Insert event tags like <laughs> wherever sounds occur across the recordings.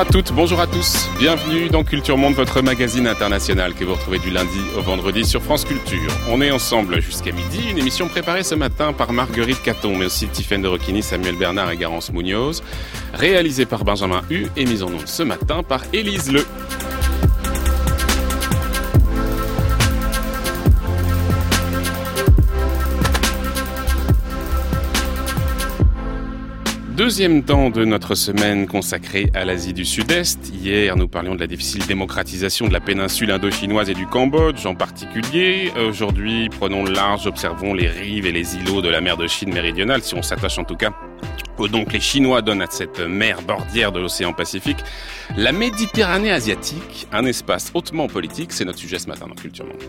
Bonjour à toutes, bonjour à tous. Bienvenue dans Culture Monde, votre magazine international que vous retrouvez du lundi au vendredi sur France Culture. On est ensemble jusqu'à midi, une émission préparée ce matin par Marguerite Caton, mais aussi Tiffaine de Roquigny, Samuel Bernard et Garance Munoz, réalisée par Benjamin Hu et mise en onde ce matin par Élise Le. Deuxième temps de notre semaine consacrée à l'Asie du Sud-Est. Hier, nous parlions de la difficile démocratisation de la péninsule indo-chinoise et du Cambodge en particulier. Aujourd'hui, prenons le large, observons les rives et les îlots de la mer de Chine méridionale, si on s'attache en tout cas donc les Chinois donnent à cette mer bordière de l'océan Pacifique la Méditerranée asiatique, un espace hautement politique. C'est notre sujet ce matin dans Culture Monde.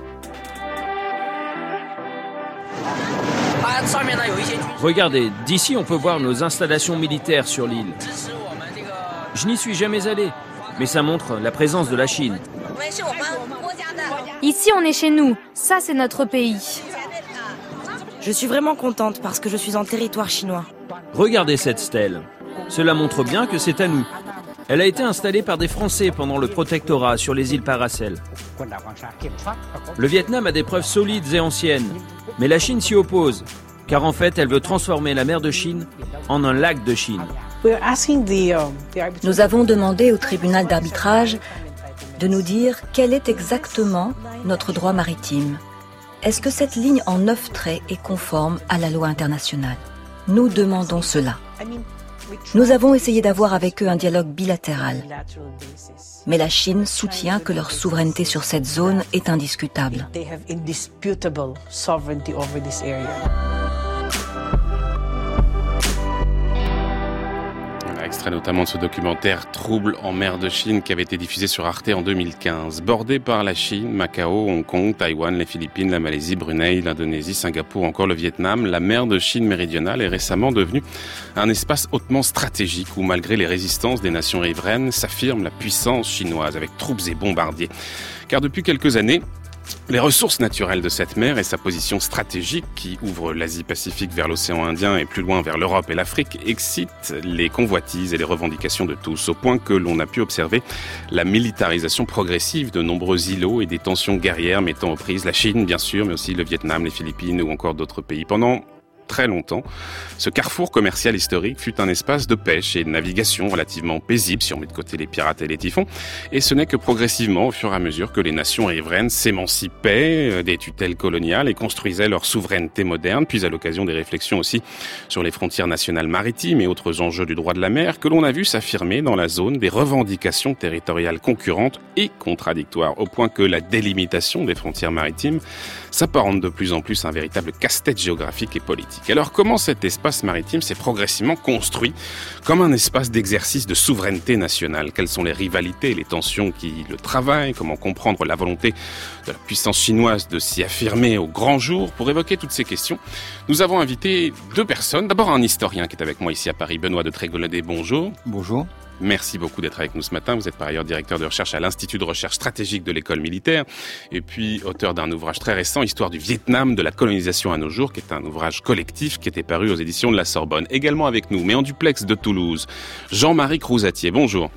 Regardez, d'ici on peut voir nos installations militaires sur l'île. Je n'y suis jamais allé, mais ça montre la présence de la Chine. Ici on est chez nous, ça c'est notre pays. Je suis vraiment contente parce que je suis en territoire chinois. Regardez cette stèle. Cela montre bien que c'est à nous. Elle a été installée par des Français pendant le protectorat sur les îles Paracel. Le Vietnam a des preuves solides et anciennes, mais la Chine s'y oppose, car en fait elle veut transformer la mer de Chine en un lac de Chine. Nous avons demandé au tribunal d'arbitrage de nous dire quel est exactement notre droit maritime. Est-ce que cette ligne en neuf traits est conforme à la loi internationale? Nous demandons cela. Nous avons essayé d'avoir avec eux un dialogue bilatéral. Mais la Chine soutient que leur souveraineté sur cette zone est indiscutable. Extrait notamment de ce documentaire Trouble en mer de Chine qui avait été diffusé sur Arte en 2015. Bordé par la Chine, Macao, Hong Kong, Taïwan, les Philippines, la Malaisie, Brunei, l'Indonésie, Singapour, encore le Vietnam, la mer de Chine méridionale est récemment devenue un espace hautement stratégique où malgré les résistances des nations riveraines s'affirme la puissance chinoise avec troupes et bombardiers. Car depuis quelques années, les ressources naturelles de cette mer et sa position stratégique qui ouvre l'Asie-Pacifique vers l'océan Indien et plus loin vers l'Europe et l'Afrique excitent les convoitises et les revendications de tous, au point que l'on a pu observer la militarisation progressive de nombreux îlots et des tensions guerrières mettant aux prises la Chine, bien sûr, mais aussi le Vietnam, les Philippines ou encore d'autres pays. Pendant très longtemps, ce carrefour commercial historique fut un espace de pêche et de navigation relativement paisible si on met de côté les pirates et les typhons. Et ce n'est que progressivement, au fur et à mesure que les nations riveraines s'émancipaient euh, des tutelles coloniales et construisaient leur souveraineté moderne, puis à l'occasion des réflexions aussi sur les frontières nationales maritimes et autres enjeux du droit de la mer, que l'on a vu s'affirmer dans la zone des revendications territoriales concurrentes et contradictoires, au point que la délimitation des frontières maritimes s'apparente de plus en plus à un véritable casse-tête géographique et politique. Alors comment cet espace maritime s'est progressivement construit comme un espace d'exercice de souveraineté nationale? Quelles sont les rivalités et les tensions qui le travaillent? Comment comprendre la volonté de la puissance chinoise de s'y affirmer au grand jour? Pour évoquer toutes ces questions, nous avons invité deux personnes. D'abord un historien qui est avec moi ici à Paris, Benoît de Trégolodé. Bonjour. Bonjour. Merci beaucoup d'être avec nous ce matin. Vous êtes par ailleurs directeur de recherche à l'Institut de recherche stratégique de l'école militaire et puis auteur d'un ouvrage très récent, Histoire du Vietnam, de la colonisation à nos jours, qui est un ouvrage collectif qui était paru aux éditions de la Sorbonne. Également avec nous, mais en duplex de Toulouse, Jean-Marie Crouzatier. Bonjour.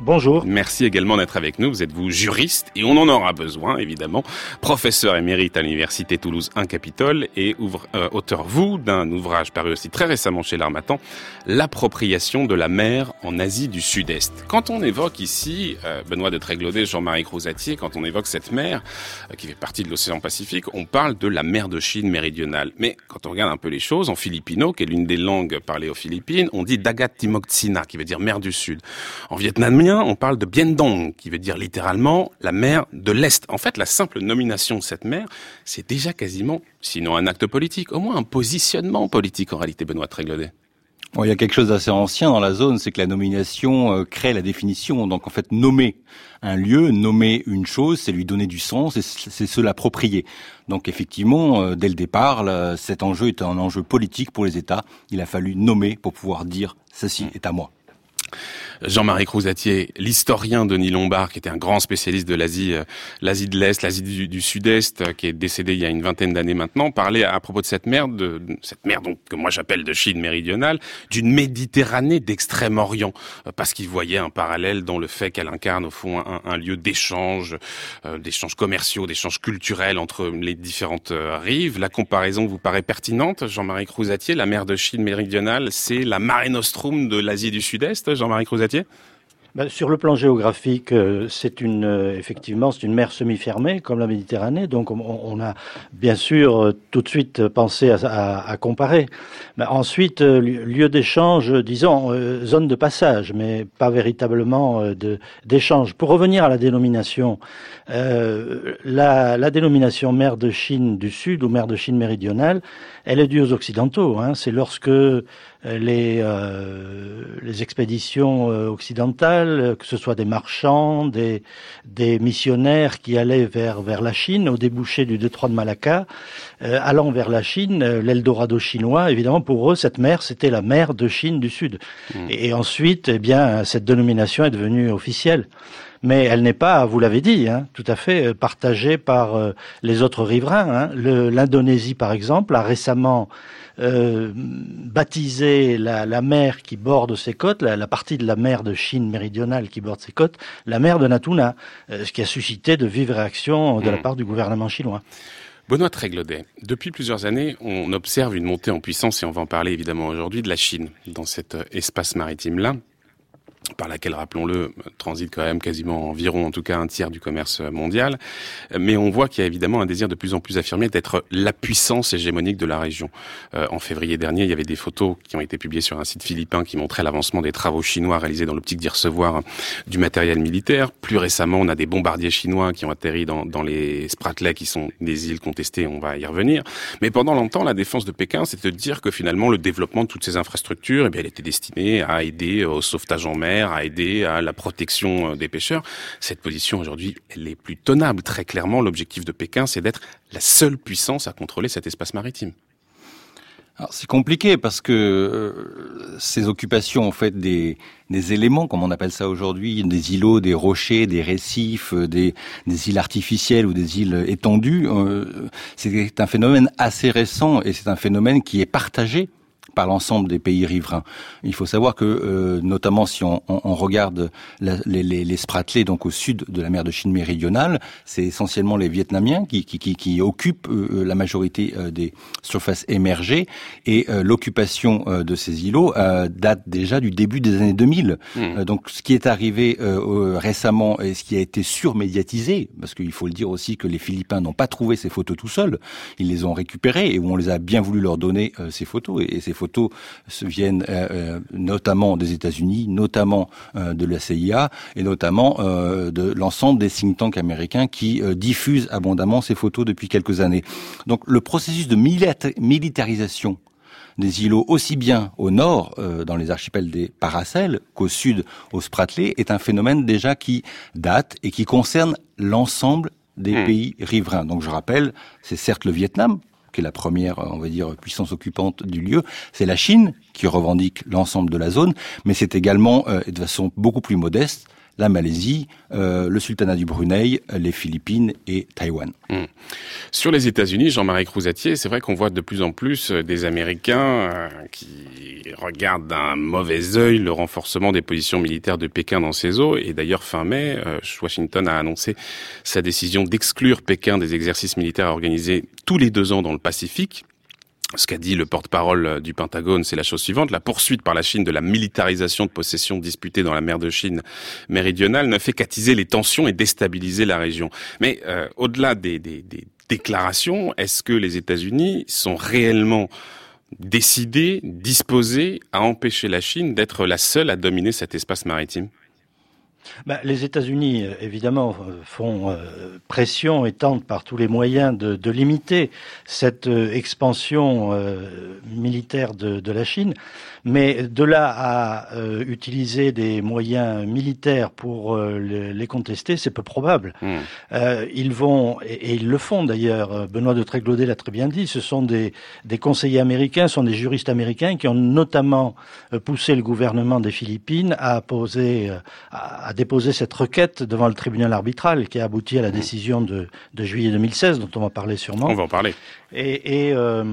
Bonjour. Merci également d'être avec nous. Vous êtes vous juriste et on en aura besoin évidemment. Professeur émérite à l'université Toulouse 1 Capitole et ouvre, euh, auteur vous d'un ouvrage paru aussi très récemment chez l'Armatan, L'appropriation de la mer en Asie du Sud-Est. Quand on évoque ici euh, Benoît de Tréglodet, Jean-Marie Crouzatier, quand on évoque cette mer euh, qui fait partie de l'océan Pacifique, on parle de la mer de Chine méridionale. Mais quand on regarde un peu les choses, en filipino, qui est l'une des langues parlées aux Philippines, on dit Dagat qui veut dire mer du Sud. En vietnamien on parle de Bien Dong, qui veut dire littéralement la mer de l'Est. En fait, la simple nomination de cette mer, c'est déjà quasiment, sinon un acte politique, au moins un positionnement politique en réalité, Benoît Tréglodet. Bon, il y a quelque chose d'assez ancien dans la zone, c'est que la nomination euh, crée la définition. Donc en fait, nommer un lieu, nommer une chose, c'est lui donner du sens et c'est se l'approprier. Donc effectivement, euh, dès le départ, cet enjeu est un enjeu politique pour les États. Il a fallu nommer pour pouvoir dire ceci est à moi. Jean-Marie Crouzatier, l'historien Denis Lombard, qui était un grand spécialiste de l'Asie, euh, l'Asie de l'Est, l'Asie du, Sud-Est, euh, qui est décédé il y a une vingtaine d'années maintenant, parlait à propos de cette mer, de, cette mer donc que moi j'appelle de Chine méridionale, d'une Méditerranée d'Extrême-Orient, euh, parce qu'il voyait un parallèle dans le fait qu'elle incarne au fond un, lieu d'échange, d'échanges commerciaux, d'échanges culturels entre les différentes rives. La comparaison vous paraît pertinente, Jean-Marie Crouzatier. La mer de Chine méridionale, c'est la Mare Nostrum de l'Asie du Sud-Est, Jean-Marie Crouzatier ben, sur le plan géographique, euh, c'est une euh, effectivement c'est une mer semi-fermée comme la Méditerranée, donc on, a bien sûr euh, tout de suite pensé à, comparer. Ensuite, lieu d'échange, disons zone de passage, mais pas véritablement d'échange. Pour revenir à la dénomination, la, la, dénomination mer de Chine du Sud ou mer de Chine méridionale, elle est due aux occidentaux. Hein. C'est lorsque les, euh, les expéditions euh, occidentales, que ce soit des marchands, des, des missionnaires qui allaient vers, vers la Chine, au débouché du détroit de Malacca, euh, allant vers la Chine, l'Eldorado chinois, évidemment pour eux, cette mer, c'était la mer de Chine du Sud. Mmh. Et, ensuite, eh bien, cette dénomination est devenue officielle mais elle n'est pas, vous l'avez dit, hein, tout à fait partagée par les autres riverains. Hein. L'Indonésie, par exemple, a récemment euh, baptisé la, la, mer qui borde ses côtes, la, partie de la mer de Chine méridionale qui borde ses côtes, la mer de Natuna, euh, ce qui a suscité de vives réactions de la hmm. part du gouvernement chinois. Benoît Tréglodet, depuis plusieurs années, on observe une montée en puissance, et on va en parler évidemment aujourd'hui, de la Chine dans cet euh, espace maritime-là par laquelle, rappelons-le, transite quand même quasiment environ, en tout cas, un tiers du commerce mondial. Mais on voit qu'il y a évidemment un désir de plus en plus affirmé d'être la puissance hégémonique de la région. Euh, en février dernier, il y avait des photos qui ont été publiées sur un site philippin qui montraient l'avancement des travaux chinois réalisés dans l'optique d'y recevoir du matériel militaire. Plus récemment, on a des bombardiers chinois qui ont atterri dans, dans les Spratleys, qui sont des îles contestées, on va y revenir. Mais pendant longtemps, la défense de Pékin, c'était de dire que finalement, le développement de toutes ces infrastructures, eh bien, elle était destinée à aider au sauvetage en mer, à aider à la protection euh, des pêcheurs. Cette position aujourd'hui, elle est plus tenable. Très clairement, l'objectif de Pékin, c'est d'être la seule puissance à contrôler cet espace maritime. C'est compliqué parce que euh, ces occupations, en fait, des, éléments, comme on appelle ça aujourd'hui, des îlots, des rochers, des récifs, euh, des îles artificielles ou des îles étendues, c'est un phénomène assez récent et c'est un phénomène qui est partagé par l'ensemble des pays riverains. Il faut savoir que, euh, notamment si on, on, regarde les, les, les Spratlés, donc au sud de la mer de Chine méridionale, c'est essentiellement les Vietnamiens qui, qui, qui, qui occupent euh, euh, la majorité des surfaces émergées, et l'occupation de ces îlots date déjà du début des années 2000. Mmh. donc ce qui est arrivé récemment et ce qui a été surmédiatisé, parce qu'il faut le dire aussi que les Philippins n'ont pas trouvé ces photos tout seuls, ils les ont récupérées et où on les a bien voulu leur donner ces photos et, et ces photos viennent euh, euh, notamment des États-Unis, notamment euh, de la CIA et notamment de l'ensemble des think tanks américains qui diffusent abondamment ces photos depuis quelques années. Donc le processus de militarisation des îlots aussi bien au nord, dans les archipels des Paracels, qu'au sud, au Spratley, est un phénomène déjà qui date et qui concerne l'ensemble des hmm. pays riverains. Donc je rappelle, c'est certes le Vietnam, qui est la première, on va dire, puissance occupante du lieu, c'est la Chine qui revendique l'ensemble de la zone, mais c'est également, euh, de façon beaucoup plus modeste, la Malaisie, euh, le sultanat du Brunei, les Philippines et Taïwan. Hmm. Sur les États-Unis, Jean-Marie Crouzatier, c'est vrai qu'on voit de plus en plus euh, des Américains euh, qui regardent d'un mauvais œil le renforcement des positions militaires de Pékin dans ces eaux. Et d'ailleurs, fin mai, Washington a annoncé sa décision d'exclure Pékin des exercices militaires organisés tous les deux ans dans le Pacifique ce qu'a dit le porte-parole du Pentagone, c'est la chose suivante. La poursuite par la Chine de la militarisation de possessions disputées dans la mer de Chine méridionale ne fait qu'attiser les tensions et déstabiliser la région. Mais euh, au-delà des déclarations, est-ce que les États-Unis sont réellement décidés, disposés à empêcher la Chine d'être la seule à dominer cet espace maritime? Bah, les États-Unis, euh, évidemment, euh, font euh, pression et tentent par tous les moyens de, limiter cette expansion militaire de, la Chine. Mais de là à utiliser des moyens militaires pour les, contester, c'est peu probable. Hmm. ils vont, et, ils le font d'ailleurs, Benoît de Tréglaudet l'a très bien dit, ce sont des, des conseillers américains, ce sont des juristes américains qui ont notamment poussé le gouvernement des Philippines à poser, à, à déposé cette requête devant le tribunal arbitral qui a abouti à la mmh. décision de, de juillet 2016 dont on va parler sûrement. On va en parler. Et, euh,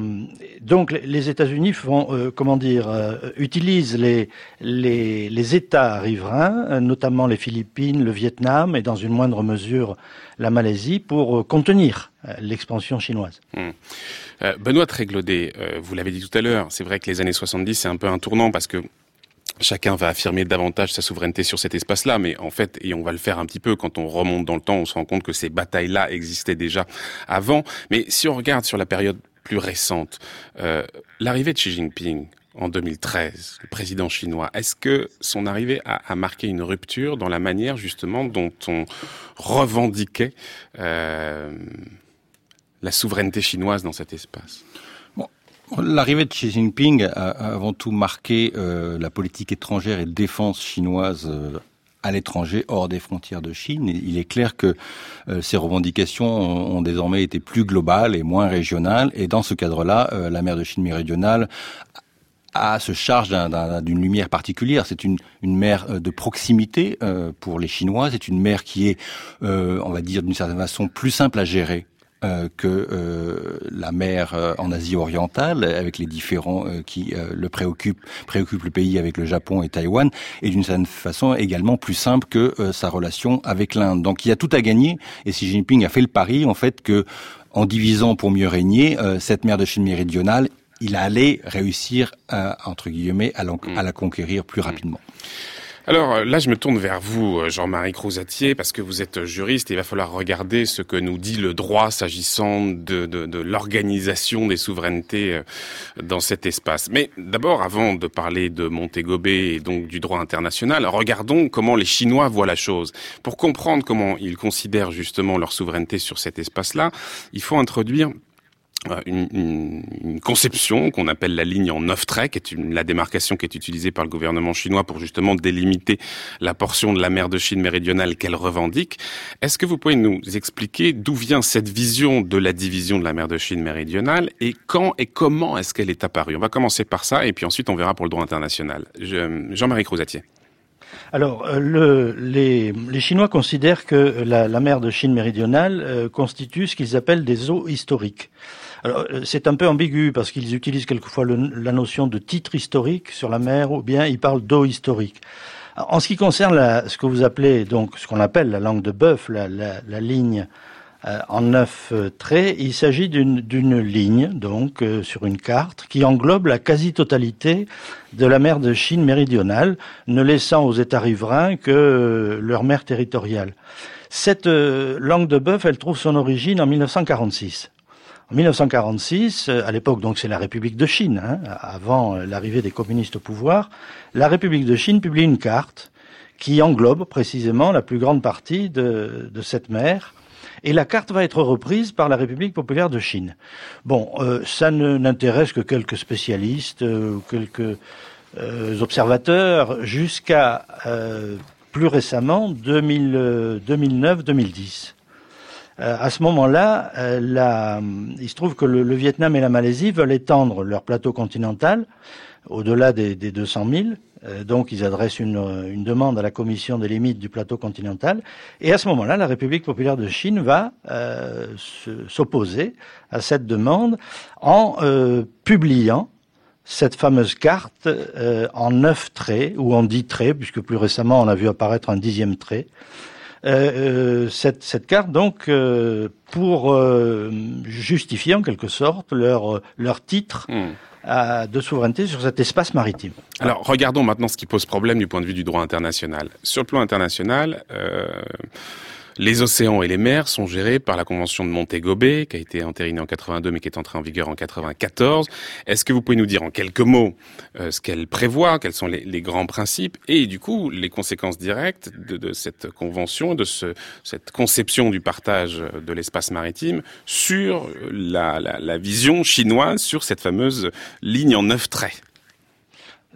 donc les États-Unis euh, euh, utilisent les, États riverains, notamment les Philippines, le Vietnam et dans une moindre mesure la Malaisie, pour contenir l'expansion chinoise. Mmh. Benoît Tréglaudet, vous l'avez dit tout à l'heure, c'est vrai que les années 70 c'est un peu un tournant parce que chacun va affirmer davantage sa souveraineté sur cet espace-là, mais en fait, et on va le faire un petit peu quand on remonte dans le temps, on se rend compte que ces batailles-là existaient déjà avant. Mais si on regarde sur la période plus récente, euh, l'arrivée de Xi Jinping en 2013, le président chinois, est-ce que son arrivée a, marqué une rupture dans la manière justement dont on revendiquait euh, la souveraineté chinoise dans cet espace? L'arrivée de Xi Jinping a avant tout marqué euh, la politique étrangère et défense chinoise euh, à l'étranger, hors des frontières de Chine. Il est clair que euh, ces revendications ont, désormais été plus globales et moins régionales. Et dans ce cadre-là, la mer de Chine méridionale a se charge d'une lumière particulière. C'est une mer de proximité pour les Chinois. C'est une mer qui est, on va dire d'une certaine façon, plus simple à gérer euh, que euh, la mer euh, en Asie orientale, avec les différents qui le préoccupent, préoccupent le pays avec le Japon et Taïwan, et d'une certaine façon également plus simple que sa relation avec l'Inde. Donc il y a tout à gagner, et Xi Jinping a fait le pari en fait que en divisant pour mieux régner, cette mer de Chine méridionale, il allait réussir, entre guillemets, à, à la conquérir plus rapidement. Alors euh, là, je me tourne vers vous, euh, Jean-Marie Crouzatier, parce que vous êtes juriste et il va falloir regarder ce que nous dit le droit s'agissant de, l'organisation des souverainetés euh, dans cet espace. Mais d'abord, avant de parler de Montégobé et donc du droit international, regardons comment les Chinois voient la chose. Pour comprendre comment ils considèrent justement leur souveraineté sur cet espace-là, il faut introduire euh, une, une, conception qu'on appelle la ligne en neuf traits, qui est une, la démarcation qui est utilisée par le gouvernement chinois pour justement délimiter la portion de la mer de Chine méridionale qu'elle revendique. Est-ce que vous pouvez nous expliquer d'où vient cette vision de la division de la mer de Chine méridionale et quand et comment est-ce qu'elle est apparue? On va commencer par ça et puis ensuite on verra pour le droit international. Jean-Marie Crouzatier. Alors, euh, le, les, Chinois considèrent que la, la mer de Chine méridionale euh, constitue ce qu'ils appellent des eaux historiques. Alors, euh, c'est un peu ambigu parce qu'ils utilisent quelquefois la notion de titre historique sur la mer ou bien ils parlent d'eau historique. En ce qui concerne la, ce que vous appelez donc ce qu'on appelle la langue de bœuf, la, la, la ligne euh, en neuf euh, traits, il s'agit d'une ligne donc sur une carte qui englobe la quasi-totalité de la mer de Chine méridionale, ne laissant aux États riverains que leur mer territoriale. Cette langue de bœuf, elle trouve son origine en 1946. En 1946, euh, à l'époque donc c'est la République de Chine, hein, avant euh, l'arrivée des communistes au pouvoir, la République de Chine publie une carte qui englobe précisément la plus grande partie de, cette mer. Et la carte va être reprise par la République populaire de Chine. Bon, euh, ça n'intéresse que quelques spécialistes ou quelques observateurs jusqu'à plus récemment 2009-2010. Euh, à ce moment-là, euh, il se trouve que le, Vietnam et la Malaisie veulent étendre leur plateau continental au-delà des, des 200 000. Euh, donc, ils adressent une, demande à la Commission des limites du plateau continental. Et à ce moment-là, la République populaire de Chine va s'opposer à cette demande en publiant cette fameuse carte en neuf traits, ou en dix traits, puisque plus récemment on a vu apparaître un dixième trait, cette, cette, carte, donc, euh, pour justifier en quelque sorte leur, leur titre. Hmm. de souveraineté sur cet espace maritime. Alors, regardons maintenant ce qui pose problème du point de vue du droit international. Sur le plan international, Les océans et les mers sont gérés par la Convention de Montego Bay, qui a été entérinée en 82 mais qui est entrée en vigueur en 94. Est-ce que vous pouvez nous dire en quelques mots euh, ce qu'elle prévoit, quels sont les, grands principes et du coup les conséquences directes de, cette convention, de ce, cette conception du partage de l'espace maritime sur la vision chinoise sur cette fameuse ligne en neuf traits?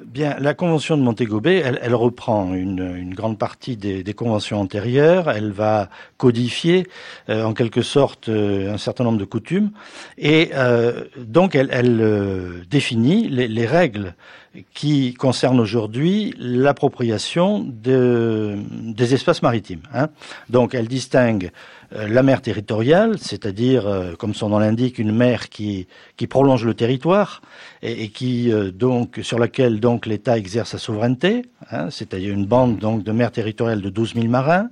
Bien, la convention de Montego elle, elle reprend une, une, grande partie des, des, conventions antérieures. Elle va codifier, euh, en quelque sorte, euh, un certain nombre de coutumes, et euh, donc elle, elle euh, définit les, les, règles qui concernent aujourd'hui l'appropriation de, des espaces maritimes. Hein. Donc, elle distingue la mer territoriale, c'est-à-dire, euh, comme son nom l'indique, une mer qui, prolonge le territoire et, et qui euh, donc sur laquelle donc l'État exerce sa souveraineté, hein, c'est-à-dire une bande donc de mer territoriale de 12 000 marins.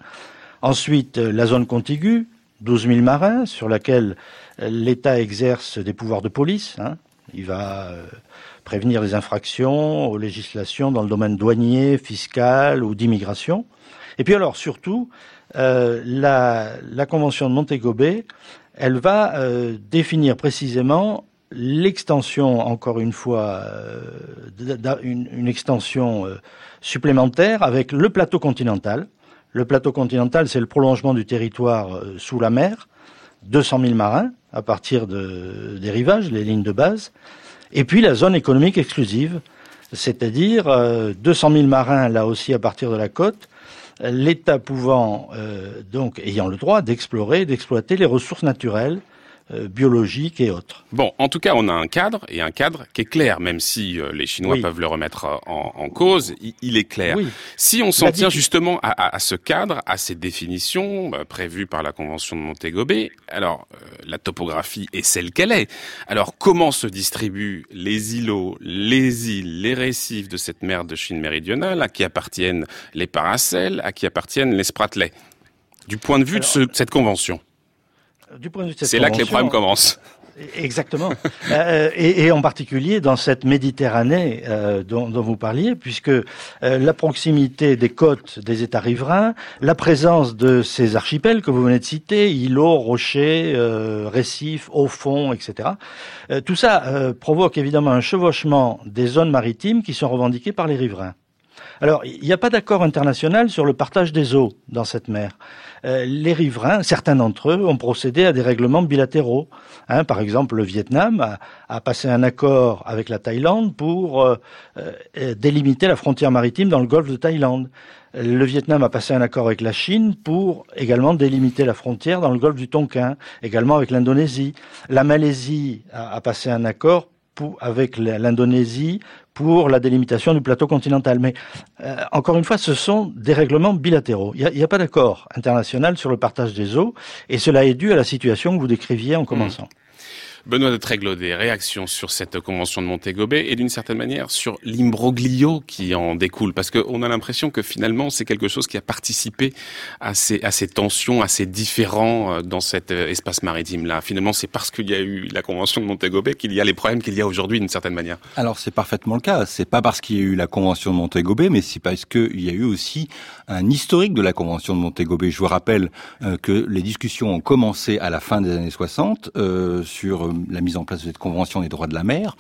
Ensuite, la zone contiguë, 12 000 marins, sur laquelle l'État exerce des pouvoirs de police. Hein. Il va prévenir les infractions aux législations dans le domaine douanier, fiscal ou d'immigration. Et puis alors, surtout, euh, la, convention de Montego Bay, elle va euh, définir précisément l'extension, encore une fois, euh, une, extension supplémentaire avec le plateau continental. Le plateau continental, c'est le prolongement du territoire sous la mer, 200 000 marins à partir de, des rivages, les lignes de base, et puis la zone économique exclusive, c'est-à-dire 200 000 marins là aussi à partir de la côte, l'État pouvant, euh, donc ayant le droit d'explorer, d'exploiter les ressources naturelles euh, biologiques et autres. Bon, en tout cas, on a un cadre et un cadre qui est clair, même si euh, les Chinois oui. peuvent le remettre en, en cause, il, il, est clair. Oui. Si on s'en tient justement à, à, à, ce cadre, à ces définitions bah, prévues par la Convention de Montego Bay, alors euh, la topographie est celle qu'elle est. Alors comment se distribuent les îlots, les îles, les récifs de cette mer de Chine méridionale, à qui appartiennent les paracels, à qui appartiennent les spratlets Du point de vue alors, de, ce, de cette convention du point de vue de cette C'est là que les problèmes commencent. Exactement. euh, et, et, en particulier dans cette Méditerranée euh, dont, dont, vous parliez, puisque euh, la proximité des côtes des États riverains, la présence de ces archipels que vous venez de citer, îlots, rochers, euh, récifs, au fond, etc. Euh, tout ça euh, provoque évidemment un chevauchement des zones maritimes qui sont revendiquées par les riverains. Alors, il n'y a pas d'accord international sur le partage des eaux dans cette mer. Euh, les riverains, certains d'entre eux, ont procédé à des règlements bilatéraux. Hein, par exemple, le Vietnam a, a, passé un accord avec la Thaïlande pour euh, euh, délimiter la frontière maritime dans le golfe de Thaïlande. Le Vietnam a passé un accord avec la Chine pour également délimiter la frontière dans le golfe du Tonkin, également avec l'Indonésie. La Malaisie a, passé un accord avec l'Indonésie pour la délimitation du plateau continental. Mais euh, encore une fois, ce sont des règlements bilatéraux. Il n'y a, a, pas d'accord international sur le partage des eaux, et cela est dû à la situation que vous décriviez en commençant. Mmh. Benoît de Tréglot, des réactions sur cette convention de Montego Bay et d'une certaine manière sur l'imbroglio qui en découle, parce qu'on a l'impression que finalement c'est quelque chose qui a participé à ces, à ces tensions, à ces différends euh, dans cet euh, espace maritime-là. Finalement, c'est parce qu'il y a eu la convention de Montego Bay qu'il y a les problèmes qu'il y a aujourd'hui d'une certaine manière. Alors c'est parfaitement le cas. C'est pas parce qu'il y a eu la convention de Montego Bay, mais c'est parce qu'il y a eu aussi un historique de la convention de Montego Bay. Je vous rappelle euh, que les discussions ont commencé à la fin des années 60 euh, sur la mise en place de cette convention des droits de la mer,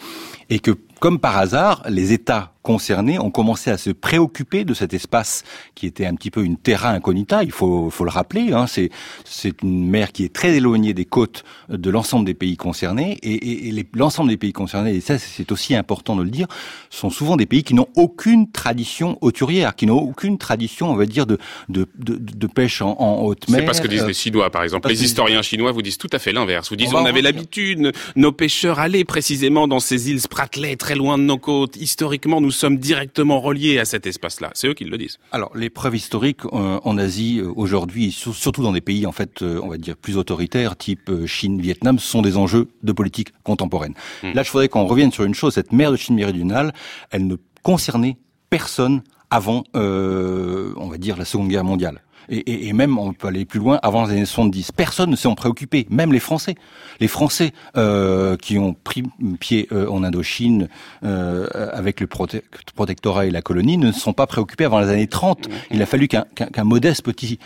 et que, comme par hasard, les États concernés ont commencé à se préoccuper de cet espace qui était un petit peu une terra incognita, il faut, faut le rappeler. Hein, c'est, c'est une mer qui est très éloignée des côtes de l'ensemble des pays concernés, et, et, et les, l'ensemble des pays concernés, et ça c'est aussi important de le dire, sont souvent des pays qui n'ont aucune tradition hauturière, qui n'ont aucune tradition, on va dire, de, de, de, de pêche en, en, haute mer. C'est pas ce que disent les Chinois, par exemple. Les historiens chinois vous disent tout à fait l'inverse. Vous disent on, on avait l'habitude, nos pêcheurs allaient précisément dans ces îles Spratley, très loin de nos côtes. Historiquement, nous sommes directement reliés à cet espace-là. C'est eux qui le disent. Alors, les preuves historiques euh, en Asie euh, aujourd'hui, surtout dans des pays en fait, euh, on va dire plus autoritaires, type Chine, Vietnam, sont des enjeux de politique contemporaine. Mmh. Là, je voudrais qu'on revienne sur une chose. Cette mer de Chine méridionale, elle ne concernait personne avant, euh, on va dire, la Seconde Guerre mondiale. Et, et, même, on peut aller plus loin, avant les années 70. Personne ne s'est en préoccupé, même les Français. Les Français euh, qui ont pris pied euh, en Indochine euh, avec le protectorat et la colonie ne se sont pas préoccupés avant les années 30. Il a fallu qu'un modeste petit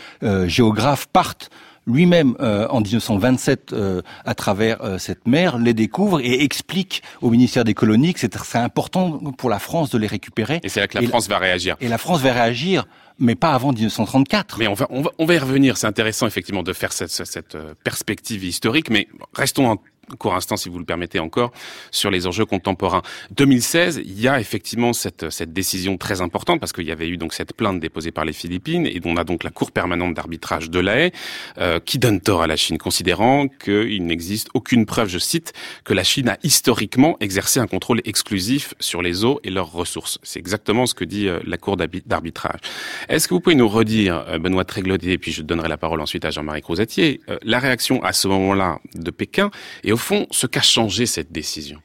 géographe parte lui-même euh, en 1927 euh, à travers euh, cette mer les découvre et explique au ministère des colonies que c'est important pour la France de les récupérer. Et c'est là que la France va réagir. Et la France va réagir mais pas avant 1934. Mais on va, on va, on va y revenir. C'est intéressant effectivement de faire cette, cette perspective historique, mais restons un court instant, si vous le permettez encore, sur les enjeux contemporains. 2016, il y a effectivement cette, cette décision très importante parce qu'il y avait eu donc cette plainte déposée par les Philippines et on a donc la Cour permanente d'arbitrage de la euh, qui donne tort à la Chine, considérant qu'il n'existe aucune preuve, je cite, que la Chine a historiquement exercé un contrôle exclusif sur les eaux et leurs ressources. C'est exactement ce que dit euh, la Cour d'arbitrage. Est-ce que vous pouvez nous redire, euh, Benoît Tréglodier, et puis je donnerai la parole ensuite à Jean-Marie Crozatier, euh, la réaction à ce moment-là de Pékin et au fond, ce qu'a changé cette décision?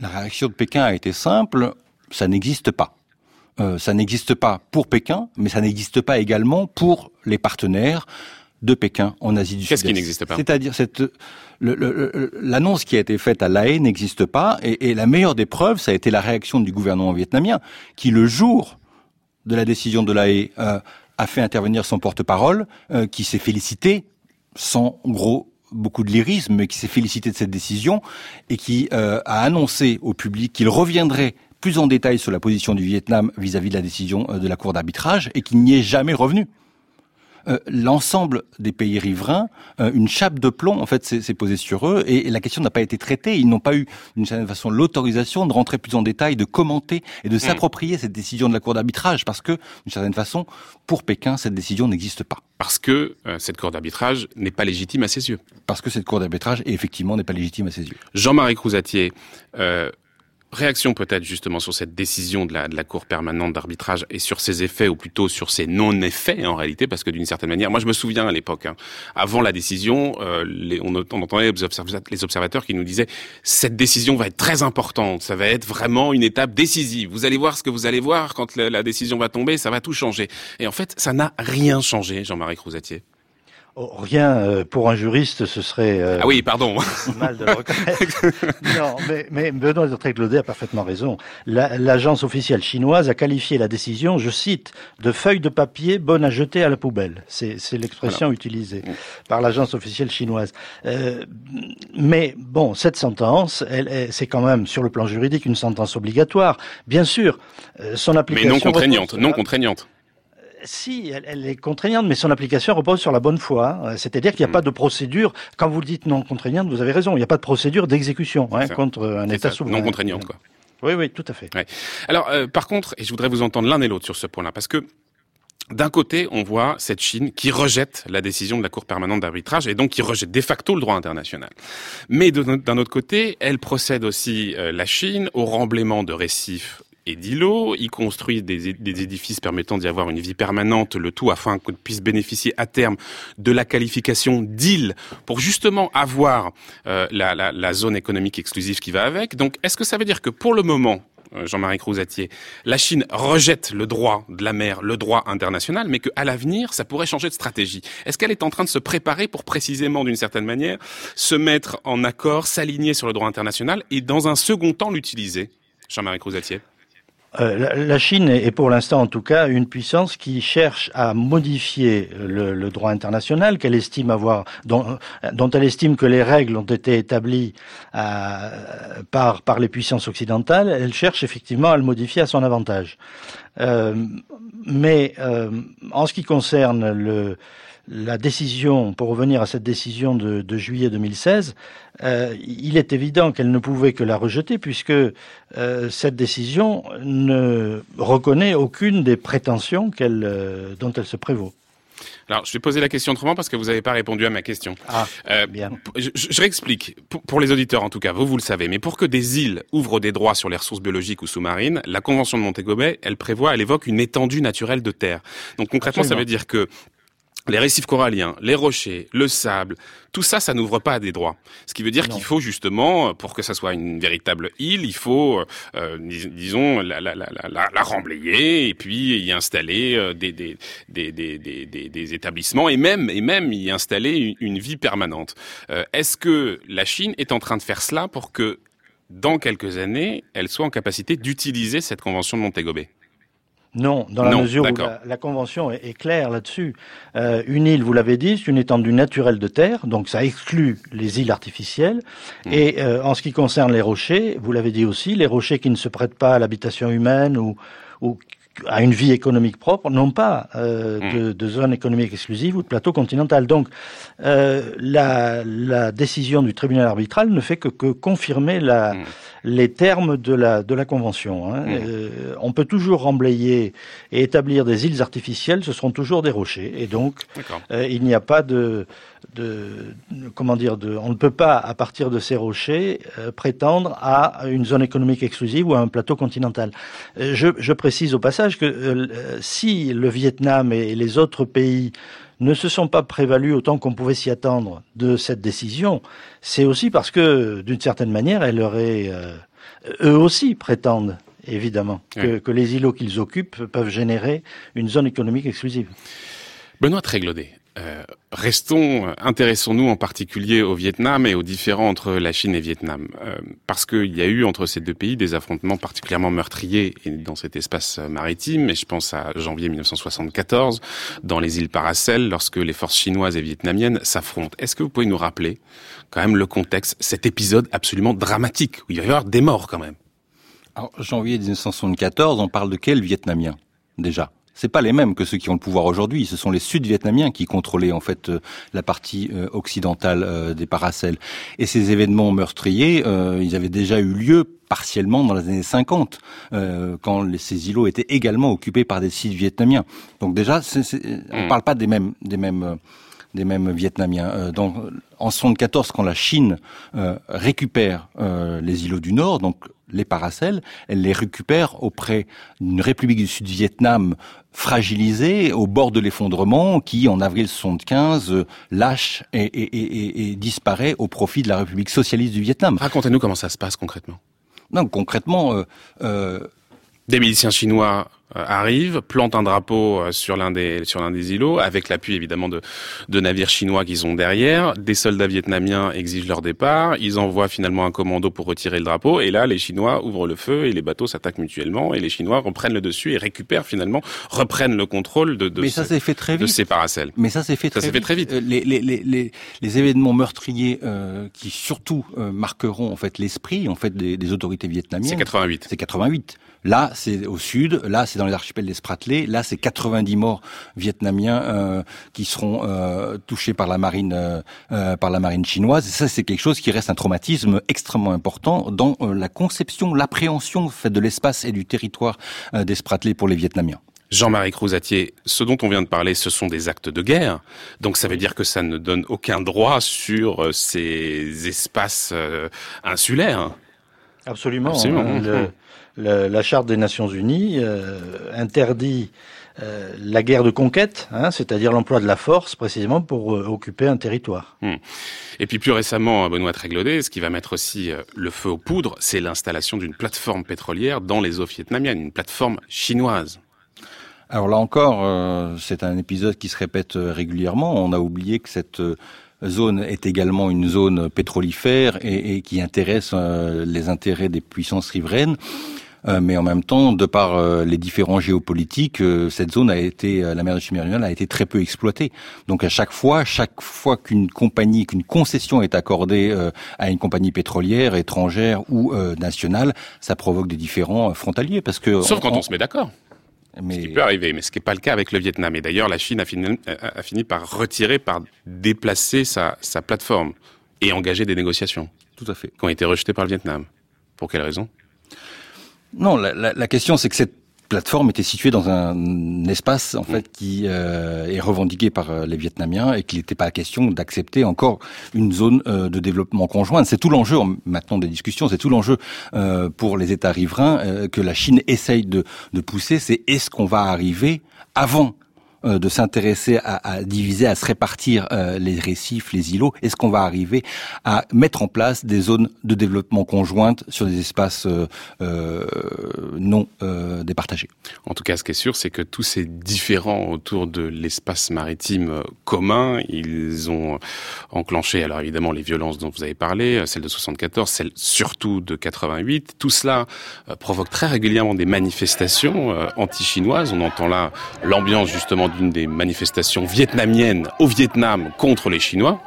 La réaction de Pékin a été simple, ça n'existe pas. Euh, ça n'existe pas pour Pékin, mais ça n'existe pas également pour les partenaires de Pékin en Asie du Sud-Est. Qu'est-ce qui n'existe pas? C'est-à-dire cette l'annonce qui a été faite à La Haye n'existe pas, et, la meilleure des preuves, ça a été la réaction du gouvernement vietnamien, qui le jour de la décision de La Haye euh, a fait intervenir son porte-parole, euh, qui s'est félicité, sans gros beaucoup de lyrisme, mais qui s'est félicité de cette décision et qui euh, a annoncé au public qu'il reviendrait plus en détail sur la position du Vietnam vis-à-vis de la décision euh, de la Cour d'arbitrage et qu'il n'y est jamais revenu. Euh, l'ensemble des pays riverains, euh, une chape de plomb en fait s'est posée sur eux et, la question n'a pas été traitée. Ils n'ont pas eu d'une certaine façon l'autorisation de rentrer plus en détail, de commenter et de mm. s'approprier cette décision de la Cour d'arbitrage parce que d'une certaine façon, pour Pékin, cette décision n'existe pas. Parce que euh, cette Cour d'arbitrage n'est pas légitime à ses yeux. Parce que cette Cour d'arbitrage effectivement n'est pas légitime à ses yeux. Jean-Marie Crouzatier. Réaction peut-être justement sur cette décision de la, de la Cour permanente d'arbitrage et sur ses effets, ou plutôt sur ses non-effets en réalité, parce que d'une certaine manière, moi je me souviens à l'époque, hein, avant la décision, euh, les, on, on, entendait les observateurs qui nous disaient cette décision va être très importante, ça va être vraiment une étape décisive. Vous allez voir ce que vous allez voir quand la, décision va tomber, ça va tout changer. Et en fait, ça n'a rien changé, Jean-Marie Crouzatier. Oh, rien euh, pour un juriste, ce serait euh, ah oui, pardon, <laughs> mal de le reconnaître. <laughs> non, mais, mais Benoît Trèclaudet a parfaitement raison. L'agence officielle chinoise a qualifié la décision, je cite, de feuille de papier bonne à jeter à la poubelle. C'est l'expression utilisée par l'agence officielle chinoise. Euh, mais bon, cette sentence, elle, c'est quand même sur le plan juridique une sentence obligatoire. Bien sûr, euh, son application. Mais non contraignante, non contraignante si, elle, est contraignante, mais son application repose sur la bonne foi. Euh, c'est-à-dire qu'il n'y a pas hmm. de procédure. Quand vous le dites non contraignante, vous avez raison. Il n'y a pas de procédure d'exécution hein, contre un État souverain. Non contraignante, quoi. Oui, oui, tout à fait. Alors, euh, par contre, et je voudrais vous entendre l'un et l'autre sur ce point-là, parce que d'un côté, on voit cette Chine qui rejette la décision de la Cour permanente d'arbitrage et donc qui rejette de facto le droit international. Mais d'un autre côté, elle procède aussi, euh, la Chine, au remblaiement de récifs et d'îlots. Il construit des, édifices permettant d'y avoir une vie permanente, le tout afin qu'on puisse bénéficier à terme de la qualification d'île pour justement avoir euh, la, zone économique exclusive qui va avec. Donc, est-ce que ça veut dire que pour le moment, euh, Jean-Marie Crouzatier, la Chine rejette le droit de la mer, le droit international, mais qu'à l'avenir, ça pourrait changer de stratégie? Est-ce qu'elle est en train de se préparer pour précisément, d'une certaine manière, se mettre en accord, s'aligner sur le droit international et dans un second temps l'utiliser Jean-Marie Crouzatier? Euh, la Chine est pour l'instant en tout cas une puissance qui cherche à modifier le, droit international qu'elle estime avoir, dont, elle estime que les règles ont été établies euh, par par les puissances occidentales. Elle cherche effectivement à le modifier à son avantage. Euh, mais en ce qui concerne le la décision, pour revenir à cette décision de, de juillet 2016, euh, il est évident qu'elle ne pouvait que la rejeter puisque euh, cette décision ne reconnaît aucune des prétentions euh, dont elle se prévaut. Alors, je vais poser la question autrement parce que vous n'avez pas répondu à ma question. Ah, euh, bien. Je, je réexplique, pour, pour, les auditeurs en tout cas, vous, vous le savez, mais pour que des îles ouvrent des droits sur les ressources biologiques ou sous-marines, la Convention de Montego Bay, elle prévoit, elle évoque une étendue naturelle de terre. Donc concrètement, ça veut dire que les récifs coralliens, les rochers, le sable, tout ça, ça n'ouvre pas à des droits. Ce qui veut dire qu'il faut justement, pour que ça soit une véritable île, il faut, euh, disons, la, la, la, la, remblayer et puis y installer euh, des, des, des, des, des, des, établissements et même, et même y installer une, vie permanente. Euh, Est-ce que la Chine est en train de faire cela pour que dans quelques années, elle soit en capacité d'utiliser cette convention de Montego Bay? Non, dans la mesure où la, Convention est, claire là-dessus. Euh, une île, vous l'avez dit, c'est une étendue naturelle de terre, donc ça exclut les îles artificielles. Mmh. Et euh, en ce qui concerne les rochers, vous l'avez dit aussi, les rochers qui ne se prêtent pas à l'habitation humaine ou, ou à une vie économique propre, non pas euh, mmh. de, de, zone économique exclusive ou de plateau continental. Donc, euh, la, la, décision du tribunal arbitral ne fait que, que confirmer la, mmh. les termes de la, de la convention. Hein. Mmh. Euh, on peut toujours remblayer et établir des îles artificielles, ce seront toujours des rochers, et donc euh, il n'y a pas de, de, comment dire, de, on ne peut pas à partir de ces rochers euh, prétendre à une zone économique exclusive ou à un plateau continental. Euh, je, je précise au passage que euh, si le Vietnam et les autres pays ne se sont pas prévalus autant qu'on pouvait s'y attendre de cette décision, c'est aussi parce que, d'une certaine manière, elle eux aussi prétendent, évidemment, que, que les îlots qu'ils occupent peuvent générer une zone économique exclusive. Benoît Tréglaudet, euh, restons, intéressons-nous en particulier au Vietnam et aux différends entre la Chine et Vietnam, euh, parce qu'il y a eu entre ces deux pays des affrontements particulièrement meurtriers dans cet espace maritime. Et je pense à janvier 1974 dans les îles Paracel, lorsque les forces chinoises et vietnamiennes s'affrontent. Est-ce que vous pouvez nous rappeler quand même le contexte, cet épisode absolument dramatique où il va y avoir des morts quand même? Alors, janvier 1974, on parle de quel Vietnamien déjà? C'est pas les mêmes que ceux qui ont le pouvoir aujourd'hui. Ce sont les Sud-Vietnamiens qui contrôlaient en fait euh, la partie euh, occidentale euh, des Paracels. Et ces événements meurtriers, ils avaient déjà eu lieu partiellement dans les années 50, quand ces îlots étaient également occupés par des sites vietnamiens. Donc déjà, on ne hmm. parle pas des mêmes, des mêmes des mêmes Vietnamiens. donc, en 74, quand la Chine récupère les îlots du Nord, donc les Paracels, elle les récupère auprès d'une République du Sud-Vietnam fragilisée, au bord de l'effondrement, qui en avril 75 lâche et, disparaît au profit de la République socialiste du Vietnam. Racontez-nous comment ça se passe concrètement. Non, concrètement, euh, euh, des miliciens chinois euh, arrive, plante un drapeau euh, sur l'un des sur l'un des îlots, avec l'appui évidemment de, de navires chinois qui sont derrière. Des soldats vietnamiens exigent leur départ. Ils envoient finalement un commando pour retirer le drapeau. Et là, les Chinois ouvrent le feu et les bateaux s'attaquent mutuellement. Et les Chinois reprennent le dessus et récupèrent finalement, reprennent le contrôle de, de, Mais ça s'est fait très vite. de ces paracels. Mais ça s'est fait, très, fait très vite. Euh, les, les, les, les, événements meurtriers euh, qui surtout marqueront en fait l'esprit en fait des, des autorités vietnamiennes. C'est 88. C'est 88. Là, c'est au sud. Là, c'est dans les archipels des Spratly. Là, c'est 90 morts vietnamiens euh, qui seront euh, touchés par la marine euh, par la marine chinoise. Et ça, c'est quelque chose qui reste un traumatisme extrêmement important dans la conception, l'appréhension de l'espace et du territoire des Spratly pour les Vietnamiens. Jean-Marie Crouzatier, ce dont on vient de parler, ce sont des actes de guerre. Donc ça veut dire que ça ne donne aucun droit sur ces espaces insulaires. Absolument. Absolument. Hein, la Charte des Nations Unies euh, interdit euh, la guerre de conquête, hein, c'est-à-dire l'emploi de la force précisément pour euh, occuper un territoire. Hmm. Et puis plus récemment, Benoît Tréglodet, ce qui va mettre aussi le feu aux poudres, c'est l'installation d'une plateforme pétrolière dans les eaux vietnamiennes, une plateforme chinoise. Alors là encore, c'est un épisode qui se répète régulièrement. On a oublié que cette zone est également une zone pétrolifère et, et qui intéresse les intérêts des puissances riveraines. Euh, mais en même temps, de par euh, les différents géopolitiques, euh, cette zone a été, la mer de Chine a été très peu exploitée. Donc à chaque fois, chaque fois qu'une compagnie, qu'une concession est accordée à une compagnie pétrolière étrangère ou nationale, ça provoque des différents frontaliers parce que sauf quand on se met d'accord. Mais... Ce qui peut arriver, mais ce qui n'est pas le cas avec le Vietnam. Et d'ailleurs, la Chine a fini, a fini, par retirer, par déplacer sa, sa plateforme et engager des négociations. Tout à fait. Qui ont été rejetées par le Vietnam. Pour quelle raison? Non, la, la, la question c'est que cette plateforme était située dans un espace en fait qui euh, est revendiqué par euh, les Vietnamiens et qu'il n'était pas question d'accepter encore une zone euh, de développement conjoint. C'est tout l'enjeu maintenant des discussions, c'est tout l'enjeu pour les États riverains que la Chine essaye de, de pousser. C'est est-ce qu'on va arriver avant euh, de s'intéresser à, diviser, à se répartir euh, les récifs, les îlots Est-ce qu'on va arriver à mettre en place des zones de développement conjointes sur des espaces non départagés? En tout cas, ce qui est sûr, c'est que tous ces différents autour de l'espace maritime commun, ils ont enclenché, alors évidemment, les violences dont vous avez parlé, celle de 74, celle surtout de 88. Tout cela provoque très régulièrement des manifestations anti-chinoises. On entend là l'ambiance justement des manifestations vietnamiennes au Vietnam contre les Chinois.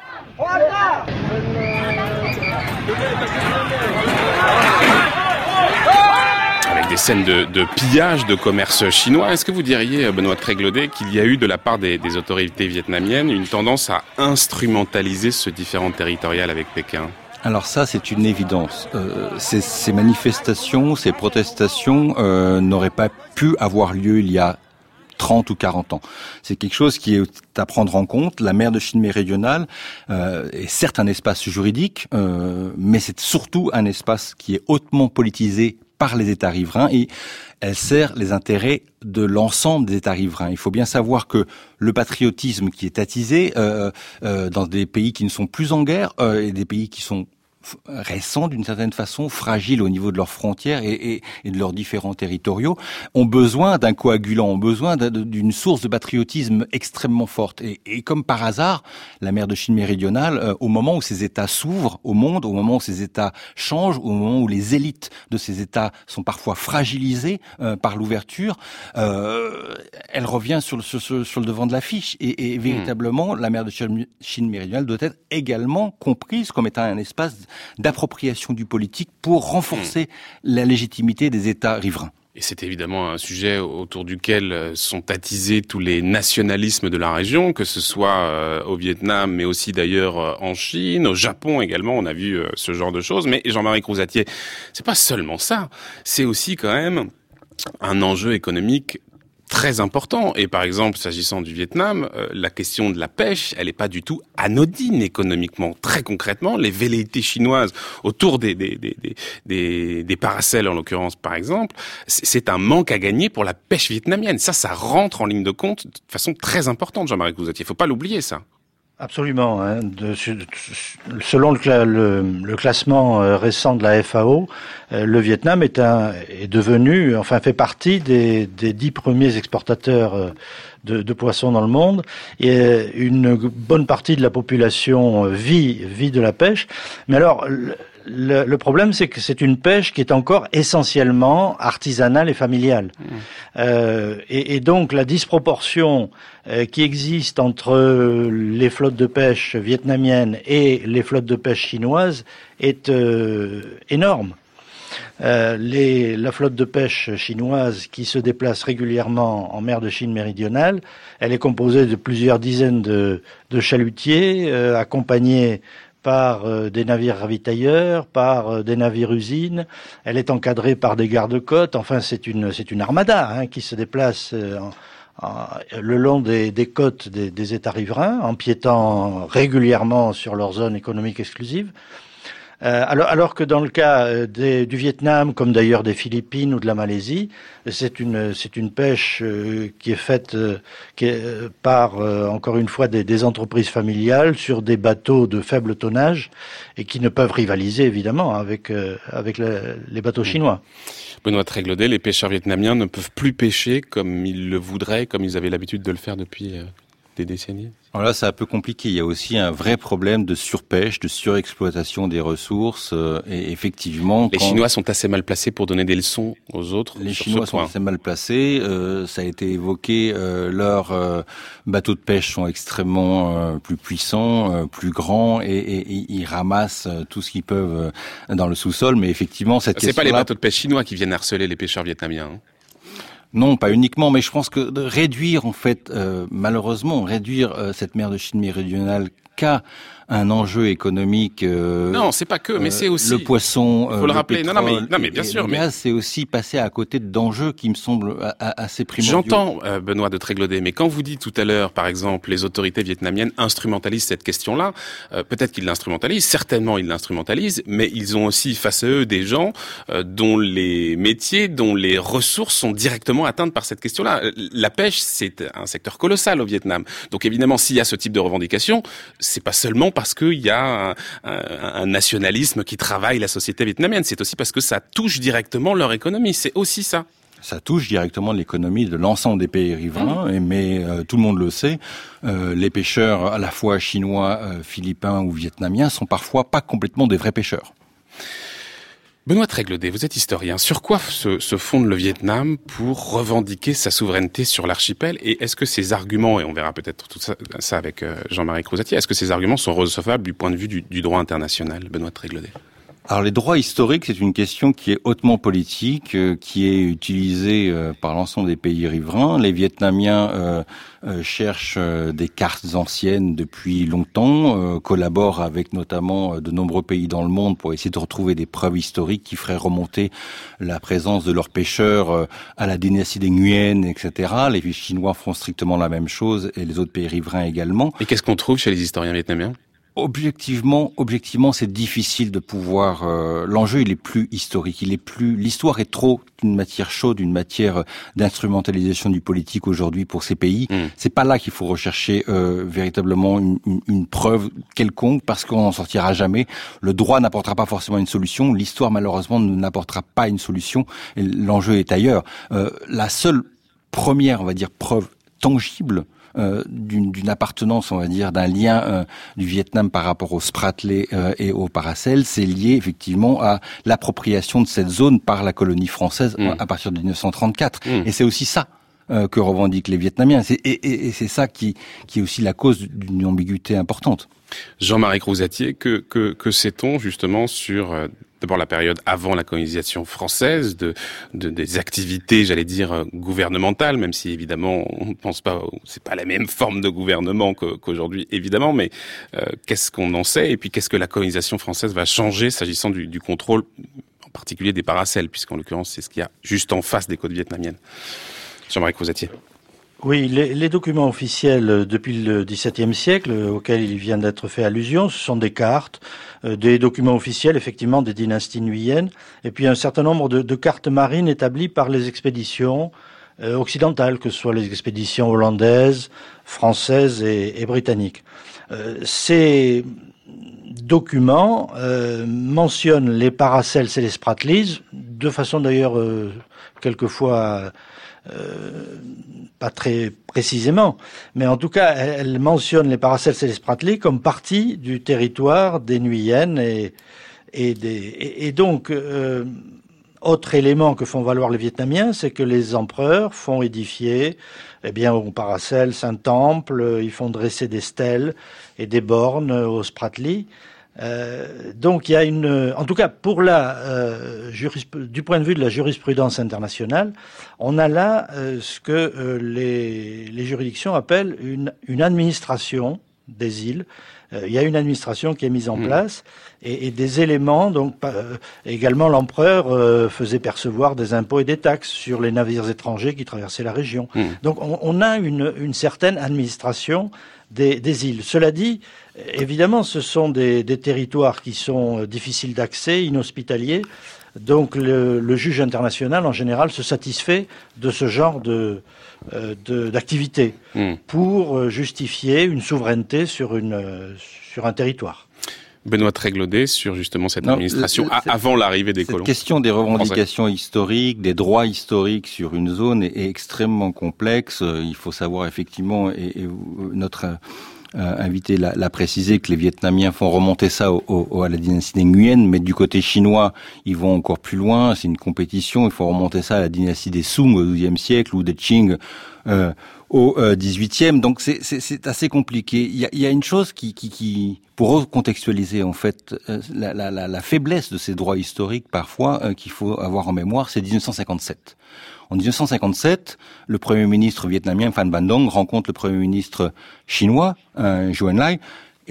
Avec des scènes de, pillage de commerce chinois. Est-ce que vous diriez, Benoît Tréglodet, qu'il y a eu de la part des, autorités vietnamiennes une tendance à instrumentaliser ce différent territorial avec Pékin? Alors ça, c'est une évidence. Euh, ces, manifestations, ces protestations euh, n'auraient pas pu avoir lieu il y a 30 ou 40 ans. C'est quelque chose qui est à prendre en compte. La mer de Chine méridionale euh, est certes un espace juridique, euh, mais c'est surtout un espace qui est hautement politisé par les États riverains et elle sert les intérêts de l'ensemble des États riverains. Il faut bien savoir que le patriotisme qui est attisé euh, euh dans des pays qui ne sont plus en guerre et des pays qui sont récents d'une certaine façon, fragiles au niveau de leurs frontières et, et, de leurs différents territoriaux, ont besoin d'un coagulant, ont besoin d'une source de patriotisme extrêmement forte. Et, et, comme par hasard, la mer de Chine méridionale, euh, au moment où ces États s'ouvrent au monde, au moment où ces États changent, au moment où les élites de ces États sont parfois fragilisées euh, par l'ouverture, euh, elle revient sur le, sur, sur le devant de l'affiche. Et, et, hmm. véritablement, la mer de Chine méridionale doit être également comprise comme étant un espace d'appropriation du politique pour renforcer la légitimité des États riverains. Et c'est évidemment un sujet autour duquel euh, sont attisés tous les nationalismes de la région, que ce soit euh, au Vietnam, mais aussi d'ailleurs euh, en Chine, au Japon également, on a vu ce genre de choses. Mais Jean-Marie Crouzatier, c'est pas seulement ça, c'est aussi quand même un enjeu économique très important. Et par exemple, s'agissant du Vietnam, euh, la question de la pêche, elle n'est pas du tout anodine économiquement. Très concrètement, les velléités chinoises autour des, des, des, des, des paracels, en l'occurrence, par exemple, c'est un manque à gagner pour la pêche vietnamienne. Ça, ça rentre en ligne de compte de façon très importante, Jean-Marie Cousatier. Il faut pas l'oublier, ça. Absolument. Hein. De, selon le, le, classement euh, récent de la FAO, euh, le Vietnam est, un, est devenu, enfin fait partie des, des dix premiers exportateurs euh, de, de, poissons dans le monde. Et une bonne partie de la population vit, vit de la pêche. Mais alors, le, le, problème, c'est que c'est une pêche qui est encore essentiellement artisanale et familiale. Mmh. Euh, et, et, donc la disproportion euh, qui existe entre les flottes de pêche vietnamiennes et les flottes de pêche chinoises est euh, énorme. Les, la flotte de pêche chinoise qui se déplace régulièrement en mer de Chine méridionale, elle est composée de plusieurs dizaines de, de chalutiers accompagnés par euh, des navires ravitailleurs, par euh, des navires usines. Elle est encadrée par des gardes-côtes. Enfin, c'est une c'est une armada hein, qui se déplace euh, le long des, côtes des, des, États riverains, empiétant régulièrement sur leur zone économique exclusive. Euh, alors, alors, que dans le cas euh, des, du Vietnam, comme d'ailleurs des Philippines ou de la Malaisie, c'est une c'est une pêche euh, qui est faite qui est, par encore une fois des, des, entreprises familiales sur des bateaux de faible tonnage et qui ne peuvent rivaliser évidemment avec avec les bateaux chinois. Benoît Tréglodet, les pêcheurs vietnamiens ne peuvent plus pêcher comme ils le voudraient, comme ils avaient l'habitude de le faire depuis des décennies alors là, c'est un peu compliqué. Il y a aussi un vrai problème de surpêche, de surexploitation des ressources. Euh, et effectivement, les Chinois sont assez mal placés pour donner des leçons aux autres. Les Chinois sont assez mal placés. Euh, ça a été évoqué. Euh, leurs bateaux de pêche sont extrêmement plus puissants, plus grands, et, et, ils ramassent tout ce qu'ils peuvent dans le sous-sol. Mais effectivement, cette c'est pas les bateaux de pêche chinois qui viennent harceler les pêcheurs vietnamiens. Hein. Non, pas uniquement, mais je pense que de réduire, en fait, euh, malheureusement, réduire euh, cette mer de Chine méridionale qu'à un enjeu économique. Euh, non, c'est pas que, mais c'est aussi le poisson. Il faut le, rappeler. non, non, mais, non, mais bien sûr. mais c'est aussi passer à côté d'enjeux qui me semblent assez primordiaux. J'entends Benoît de Tréglodet, mais quand vous dites tout à l'heure, par exemple, les autorités vietnamiennes instrumentalisent cette question-là, peut-être qu'ils l'instrumentalisent, certainement ils l'instrumentalisent, mais ils ont aussi face à eux des gens dont les métiers, dont les ressources sont directement atteintes par cette question-là. La pêche, c'est un secteur colossal au Vietnam. Donc évidemment, s'il y a ce type de revendication, c'est pas seulement parce qu'il y a un, nationalisme qui travaille la société vietnamienne, c'est aussi parce que ça touche directement leur économie. C'est aussi ça ça touche directement l'économie de l'ensemble des pays riverains, mmh. mais euh, tout le monde le sait, euh, les pêcheurs à la fois chinois, euh, philippins ou vietnamiens sont parfois pas complètement des vrais pêcheurs. Benoît Trégledet, vous êtes historien. Sur quoi se, fonde le Vietnam pour revendiquer sa souveraineté sur l'archipel? Et est-ce que ces arguments, et on verra peut-être tout ça, avec euh, Jean-Marie Crouzatier, est-ce que ces arguments sont recevables du point de vue du, du droit international Benoît Trégledet? Alors les droits historiques, c'est une question qui est hautement politique, euh, qui est utilisée euh, par l'ensemble des pays riverains. Les Vietnamiens euh, cherchent des cartes anciennes depuis longtemps, collaborent avec notamment de nombreux pays dans le monde pour essayer de retrouver des preuves historiques qui feraient remonter la présence de leurs pêcheurs à la dynastie des Nguyen, etc. Les Chinois font strictement la même chose et les autres pays riverains également. Et qu'est-ce qu'on trouve chez les historiens vietnamiens? Objectivement, objectivement, c'est difficile de pouvoir. Euh, l'enjeu, il est plus historique. Il est plus. L'histoire est trop une matière chaude, une matière d'instrumentalisation du politique aujourd'hui pour ces pays. Mm. C'est pas là qu'il faut rechercher euh, véritablement une, une, preuve quelconque parce qu'on n'en sortira jamais. Le droit n'apportera pas forcément une solution. L'histoire, malheureusement, n'apportera pas une solution. L'enjeu est ailleurs. Euh, la seule première, on va dire, preuve tangible euh, d'une appartenance, on va dire, d'un lien euh, du Vietnam par rapport au Spratly euh, et au Paracel, c'est lié effectivement à l'appropriation de cette zone par la colonie française mm. à partir de 1934. Mm. Et c'est aussi ça que revendiquent les Vietnamiens. Et, et c'est ça qui, qui est aussi la cause d'une ambiguïté importante. Jean-Marie Crouzatier, que, que, que sait-on justement sur d'abord la période avant la colonisation française, de, de des activités, j'allais dire euh, gouvernementales, même si évidemment on ne pense pas, c'est pas la même forme de gouvernement qu'aujourd'hui évidemment, mais euh, qu'est-ce qu'on en sait? Et puis qu'est-ce que la colonisation française va changer s'agissant du, du contrôle, en particulier des paracels, puisqu'en l'occurrence c'est ce qu'il y a juste en face des côtes vietnamiennes? Jean-Marie Crouzatier. Oui, les, documents officiels euh, depuis le XVIIe siècle euh, auxquels il vient d'être fait allusion, ce sont des cartes, euh, des documents officiels effectivement des dynasties nuyennes, et puis un certain nombre de, cartes marines établies par les expéditions occidentales, que ce soit les expéditions hollandaises, françaises et, britanniques. ces documents mentionnent les paracels et les spratlys, de façon d'ailleurs quelquefois euh, pas très précisément, mais en tout cas, elle, mentionne les Paracels et les Spratly comme partie du territoire des Nuyennes et, et, des, et, donc, euh, autre élément que font valoir les Vietnamiens, c'est que les empereurs font édifier, eh bien, au Paracel, Saint-Temple, ils font dresser des stèles et des bornes aux Spratly. Euh, donc il y a une, en tout cas pour la euh, du point de vue de la jurisprudence internationale, on a là euh, ce que les, les, juridictions appellent une, une administration des îles. Il y a une administration qui est mise en mmh. place et, et, des éléments. Donc également l'empereur faisait percevoir des impôts et des taxes sur les navires étrangers qui traversaient la région. Mmh. Donc on, on, a une, une certaine administration des, des îles. Cela dit, Évidemment, ce sont des, territoires qui sont euh, difficiles d'accès, inhospitaliers. Donc le, juge international, en général, se satisfait de ce genre de, euh, d'activité hmm. pour euh, justifier une souveraineté sur, une, sur un territoire. Benoît Tréglodet sur justement cette administration avant l'arrivée des colons. La question des revendications historiques, des droits historiques sur une zone est, extrêmement complexe. Il faut savoir effectivement, et notre euh, invité l'a précisé que les Vietnamiens font remonter ça au, à la dynastie des Nguyen, mais du côté chinois, ils vont encore plus loin. C'est une compétition. Il faut remonter ça à la dynastie des Sung au XIIe siècle ou des Qing euh, au XVIIIe. Donc c'est assez compliqué. Il y a, y a une chose qui, qui, qui, pour recontextualiser en fait euh, la, la, la, faiblesse de ces droits historiques parfois euh, qu'il faut avoir en mémoire, c'est 1957. En 1957, le premier ministre vietnamien Phan Van Dong rencontre le premier ministre chinois, euh, Enlai,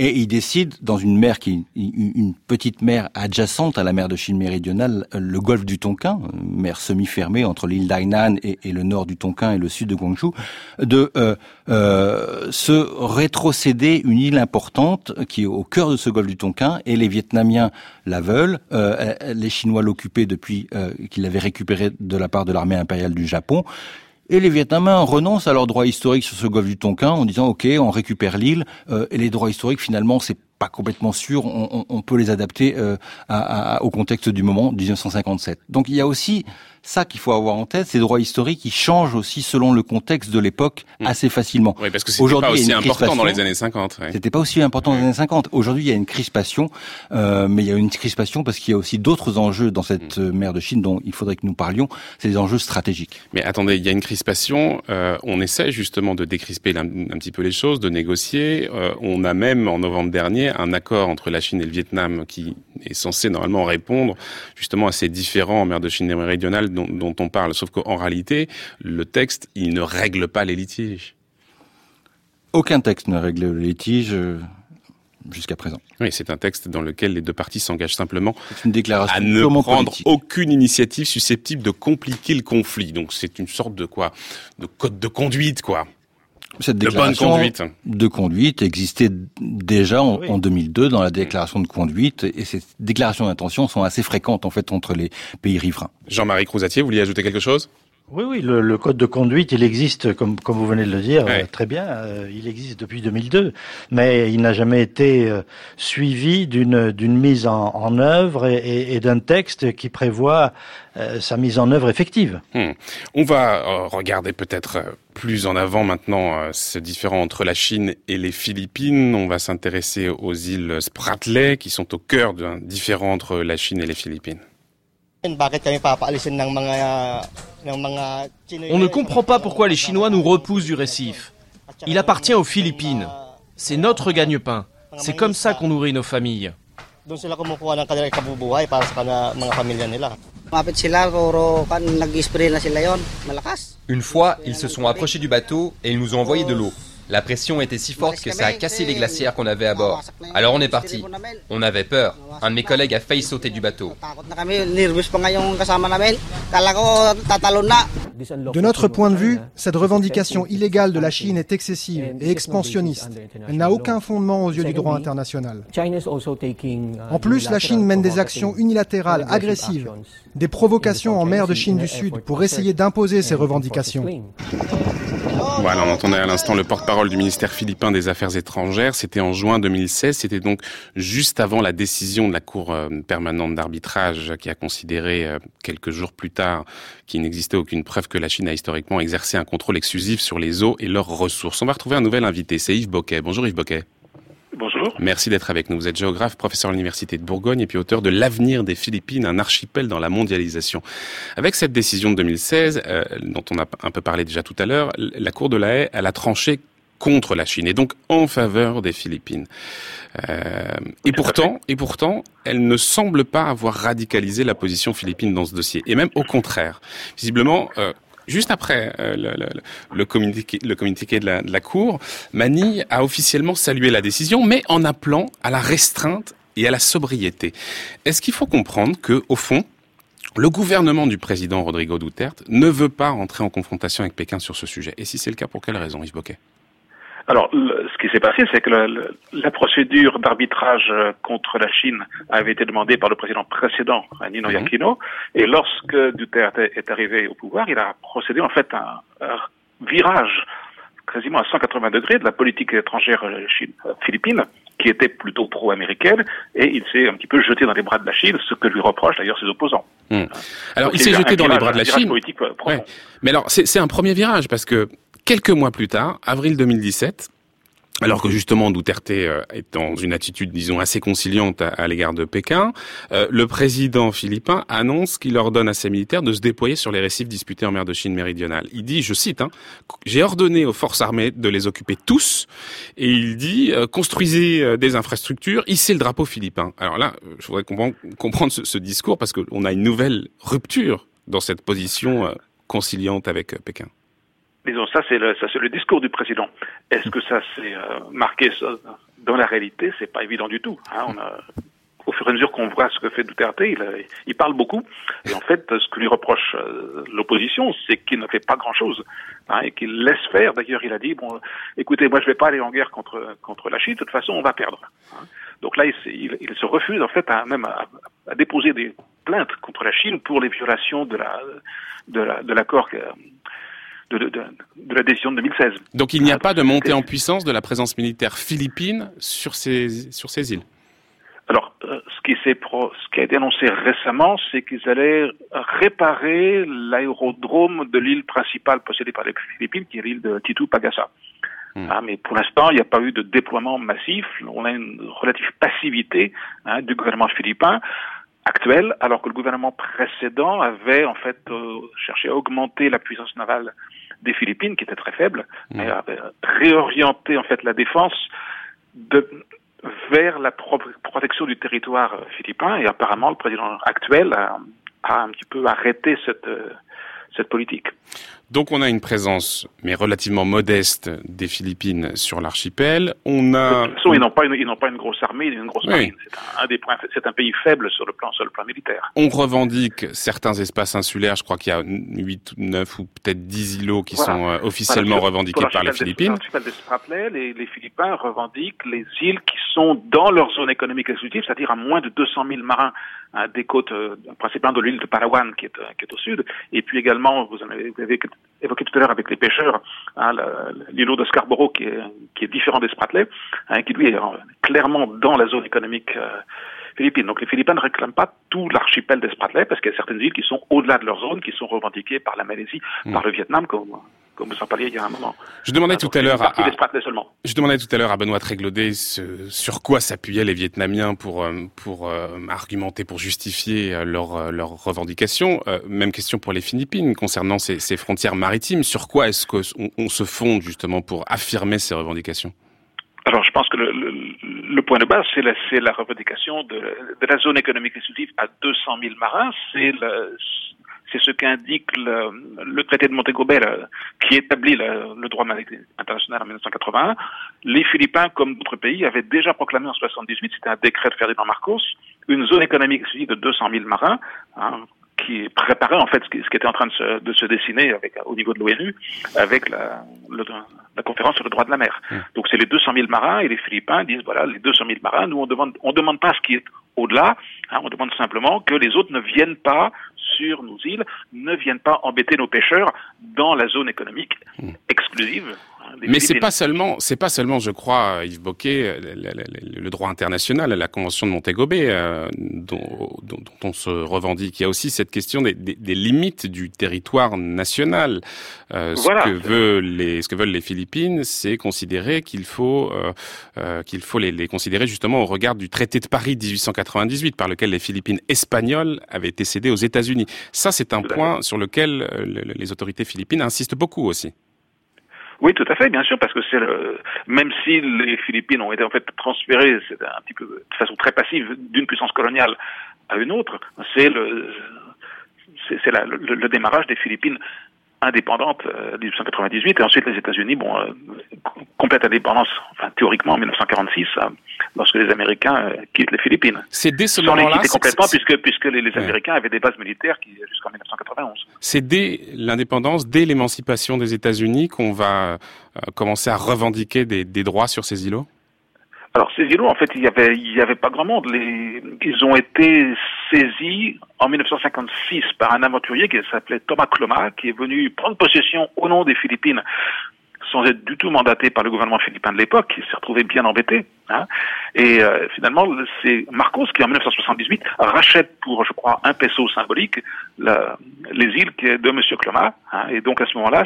Et il décide, dans une mer qui une petite mer adjacente à la mer de Chine méridionale, le golfe du Tonkin, mer semi-fermée entre l'île d'Hainan et, le nord du Tonkin et le sud de Guangzhou, de euh, euh, se rétrocéder une île importante qui est au cœur de ce golfe du Tonkin, et les Vietnamiens la veulent, euh, les Chinois l'occupaient depuis qu'ils l'avaient récupéré de la part de l'armée impériale du Japon. Et les Vietnamiens renoncent à leurs droits historiques sur ce golfe du Tonkin en disant OK, on récupère l'île. Euh, et les droits historiques, finalement, c'est pas complètement sûr. On, on, peut les adapter euh, à, au contexte du moment 1957. Donc il y a aussi ça qu'il faut avoir en tête, ces droits historiques qui changent aussi selon le contexte de l'époque mm. assez facilement. Oui, parce que c'était pas aussi important dans les années 50. Ouais. C'était pas aussi important dans les années 50. Aujourd'hui, il y a une crispation, euh, mais il y a une crispation parce qu'il y a aussi d'autres enjeux dans cette mm. mer de Chine dont il faudrait que nous parlions. C'est des enjeux stratégiques. Mais attendez, il y a une crispation. Euh, on essaie justement de décrisper un, un, petit peu les choses, de négocier. Euh, on a même en novembre dernier un accord entre la Chine et le Vietnam qui est censé normalement répondre justement à ces différents en mer de Chine méridionale dont, on parle. Sauf qu'en réalité, le texte, il ne règle pas les litiges. Aucun texte ne règle les litiges euh, jusqu'à présent. Oui, c'est un texte dans lequel les deux parties s'engagent simplement une déclaration à ne prendre aucune initiative susceptible de compliquer le conflit. Donc c'est une sorte de quoi, de code de conduite, quoi. Cette déclaration de, conduite. de conduite existait déjà en, 2002 dans la déclaration de conduite et ces déclarations d'intention sont assez fréquentes en fait entre les pays riverains. Jean-Marie Crouzatier, vous vouliez ajouter quelque chose? Oui, oui, le, code de conduite, il existe, comme, comme vous venez de le dire, euh, très bien. Euh, il existe depuis 2002, mais il n'a jamais été euh, suivi d'une d'une mise en, en œuvre et, et, d'un texte qui prévoit sa mise en œuvre effective. Hmm. On va regarder peut-être plus en avant maintenant ce différent entre la Chine et les Philippines. On va s'intéresser aux îles Spratly, qui sont au cœur d'un différent entre la Chine et les Philippines. On ne comprend pas pourquoi les Chinois nous repoussent du récif. Il appartient aux Philippines. C'est notre gagne-pain. C'est comme ça qu'on nourrit nos familles. Une fois, ils se sont approchés du bateau et ils nous ont envoyé de l'eau. La pression était si forte que ça a cassé les glacières qu'on avait à bord. Alors on est parti. On avait peur. Un de mes collègues a failli sauter du bateau. De notre point de vue, cette revendication illégale de la Chine est excessive et expansionniste. Elle n'a aucun fondement aux yeux du droit international. En plus, la Chine mène des actions unilatérales agressives, des provocations en mer de Chine du Sud pour essayer d'imposer ses revendications. Voilà, on entendait à l'instant le porte-parole du ministère philippin des Affaires étrangères. C'était en juin 2016. C'était donc juste avant la décision de la Cour euh, permanente d'arbitrage qui a considéré euh, quelques jours plus tard qu'il n'existait aucune preuve que la Chine a historiquement exercé un contrôle exclusif sur les eaux et leurs ressources. On va retrouver un nouvel invité. C'est Yves Boquet. Bonjour Yves Boquet. Bonjour. Merci d'être avec nous. Vous êtes géographe, professeur à l'Université de Bourgogne et puis auteur de L'avenir des Philippines, un archipel dans la mondialisation. Avec cette décision de 2016, euh, dont on a un peu parlé déjà tout à l'heure, la Cour de la Haye, elle a tranché contre la Chine et donc en faveur des Philippines. Euh, et pourtant, et pourtant, elle ne semble pas avoir radicalisé la position philippine dans ce dossier. Et même au contraire, visiblement. Euh, Juste après euh, le, communiqué, de, la, de la Cour, Manille a officiellement salué la décision, mais en appelant à la restreinte et à la sobriété. Est-ce qu'il faut comprendre que, au fond, le gouvernement du président Rodrigo Duterte ne veut pas entrer en confrontation avec Pékin sur ce sujet? Et si c'est le cas, pour quelle raison, Yves Boquet alors, ce qui s'est passé, c'est que la, procédure d'arbitrage euh, contre la Chine avait été demandée par le président précédent, Nino mhm. Aquino, et lorsque Duterte est arrivé au pouvoir, il a procédé en fait à un, virage quasiment à 180 degrés de la politique étrangère euh, Chine, euh, philippine, qui était plutôt pro-américaine, et il s'est un petit peu jeté dans les bras de la Chine, ce que lui reprochent d'ailleurs ses opposants. Hmm. Alors, il s'est jeté dans les bras de la Chine. Mais alors, c'est un premier virage, parce que Quelques mois plus tard, avril 2017, alors que justement Duterte euh, est dans une attitude, disons, assez conciliante à, l'égard de Pékin, euh, le président philippin annonce qu'il ordonne à ses militaires de se déployer sur les récifs disputés en mer de Chine méridionale. Il dit, je cite, hein, j'ai ordonné aux forces armées de les occuper tous, et il dit, euh, construisez des infrastructures, hissez le drapeau philippin. Alors là, je voudrais comprendre, ce discours parce qu'on a une nouvelle rupture dans cette position conciliante avec Pékin. Disons, ça c'est le, ça c'est le discours du président. Est-ce que ça s'est euh, marqué dans la réalité, c'est pas évident du tout. Hein. On a, au fur et à mesure qu'on voit ce que fait Duterte, il, il, parle beaucoup. Et en fait, ce que lui reproche euh, l'opposition, c'est qu'il ne fait pas grand-chose hein, et qu'il laisse faire. D'ailleurs, il a dit bon, écoutez, moi, je vais pas aller en guerre contre contre la Chine. De toute façon, on va perdre. Hein. Donc là, il, il, se refuse en fait à même à, à, déposer des plaintes contre la Chine pour les violations de la de l'accord la, de de, de, de, la décision de 2016. Donc il n'y a pas de montée en puissance de la présence militaire philippine sur ces, sur ces îles alors, euh, ce qui, pro, ce qui a été annoncé récemment, c'est qu'ils allaient réparer l'aérodrome de l'île principale possédée par les Philippines, qui est l'île de Titu Pagasa. Hmm. Ah, mais pour l'instant, il n'y a pas eu de déploiement massif. On a une relative passivité hein, du gouvernement philippin actuel, alors que le gouvernement précédent avait en fait euh, cherché à augmenter la puissance navale des Philippines, qui était très faible, mmh. et réorienté en fait la défense de, vers la protection du territoire philippin. Et apparemment, le président actuel a, a un petit peu arrêté cette cette politique. Donc on a une présence, mais relativement modeste, des Philippines sur l'archipel. On a. De toute façon, ils n'ont pas une, ils n'ont pas une grosse armée, une grosse marine. C'est un, des points, c'est un pays faible sur le plan, sur le plan militaire. On revendique certains espaces insulaires. Je crois qu'il y a 8, 9 ou peut-être 10 îlots qui sont euh, officiellement revendiqués par les Philippines. Des, les, les Philippins revendiquent les îles qui sont dans leur zone économique exclusive, c'est-à-dire à moins de 200 000 marins hein, des côtes, euh, principalement de l'île de Palawan qui est, euh, qui est au sud, et puis également, vous, en avez, vous avez évoqué tout à l'heure avec les pêcheurs, hein, l'îlot de Scarborough qui est, qui est différent des Spratleys, hein, qui lui est clairement dans la zone économique euh, philippine. Donc les Philippines ne réclament pas tout l'archipel des Spratleys parce qu'il y a certaines îles qui sont au-delà de leur zone, qui sont revendiquées par la Malaisie, hmm. par le Vietnam, comme comme vous en parliez il y a un moment. Je demandais tout à l'heure à, je demandais tout à l'heure à Benoît Tréglaudet sur quoi s'appuyaient les Vietnamiens pour euh, pour euh, argumenter, pour justifier euh, leurs leur revendications. même question pour les Philippines concernant ces, ces frontières maritimes. Sur quoi est-ce qu'on on se fonde justement pour affirmer ces revendications? Alors, je pense que le, le, le point de base, c'est la, la, revendication de, de, la zone économique exclusive à 200 000 marins. C'est c'est ce qu'indique le, traité de Montego Bay qui établit le, le droit international en 1981. Les Philippins, comme d'autres pays, avaient déjà proclamé en 78, c'était un décret de Ferdinand Marcos, une zone économique exclusive de 200 000 marins, hein, qui préparait en fait ce qui, ce qui, était en train de se, de se dessiner avec, au niveau de l'ONU avec la, le, la conférence sur le droit de la mer. Mmh. Donc c'est les 200 000 marins et les Philippins disent voilà les 200 000 marins, nous on demande on demande pas ce qui est au-delà, hein, on demande simplement que les autres ne viennent pas sur nos îles, ne viennent pas embêter nos pêcheurs dans la zone économique mmh. Mais c'est pas seulement, c'est pas seulement, je crois, Yves Bocquet, le, le droit international, la convention de Montego Bay, euh, dont, dont, dont, on se revendique. Il y a aussi cette question des, des, des limites du territoire national. Euh, ce que veut les, ce que veulent les Philippines, c'est considérer qu'il faut, euh, euh, qu'il faut les, les, considérer justement au regard du traité de Paris de 1898, par lequel les Philippines espagnoles avaient été cédées aux États-Unis. Ça, c'est un point sur lequel euh, les autorités philippines insistent beaucoup aussi. Oui, tout à fait, bien sûr, parce que c'est le, même si les Philippines ont été en fait transférées, c'est un petit peu de façon très passive d'une puissance coloniale à une autre, c'est le, c'est le, le, démarrage des Philippines indépendante euh, 1898 et ensuite les États-Unis, bon, euh, complète indépendance, enfin théoriquement en 1946, euh, lorsque les Américains quittent les Philippines. C'est dès ce moment-là. complètement puisque puisque les, les Américains avaient des bases militaires qui jusqu'en 1991. C'est dès l'indépendance, dès l'émancipation des États-Unis qu'on va euh, commencer à revendiquer des, des droits sur ces îlots? Alors ces îlots, en fait, il y avait, il y avait pas grand monde. Les, ils ont été saisis en 1956 par un aventurier qui s'appelait Thomas Cloma, qui est venu prendre possession au nom des Philippines sans être du tout mandaté par le gouvernement philippin de l'époque, qui s'est retrouvé bien embêté. Hein. Et euh, finalement, c'est Marcos qui, en 1978, rachète pour, je crois, un peso symbolique la, les îles de M. Cloma. Hein. Et donc, à ce moment-là,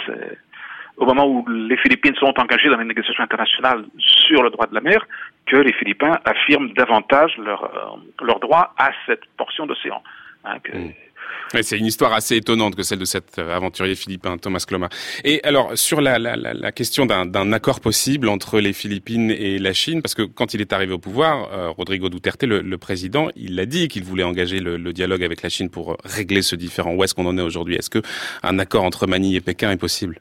au moment où les Philippines sont engagées dans les négociations internationales sur le droit de la mer, que les Philippins affirment davantage leur, euh, leur droit à cette portion d'océan. Hein. Mmh. c'est une histoire assez étonnante que celle de cet euh, aventurier philippin Thomas Cloma. Et alors sur la, la, la question d'un accord possible entre les Philippines et la Chine, parce que quand il est arrivé au pouvoir, euh, Rodrigo Duterte, le, président, il a dit qu'il voulait engager le, le, dialogue avec la Chine pour régler ce différend. Où est-ce qu'on en est aujourd'hui? Est-ce que un accord entre Manille et Pékin est possible?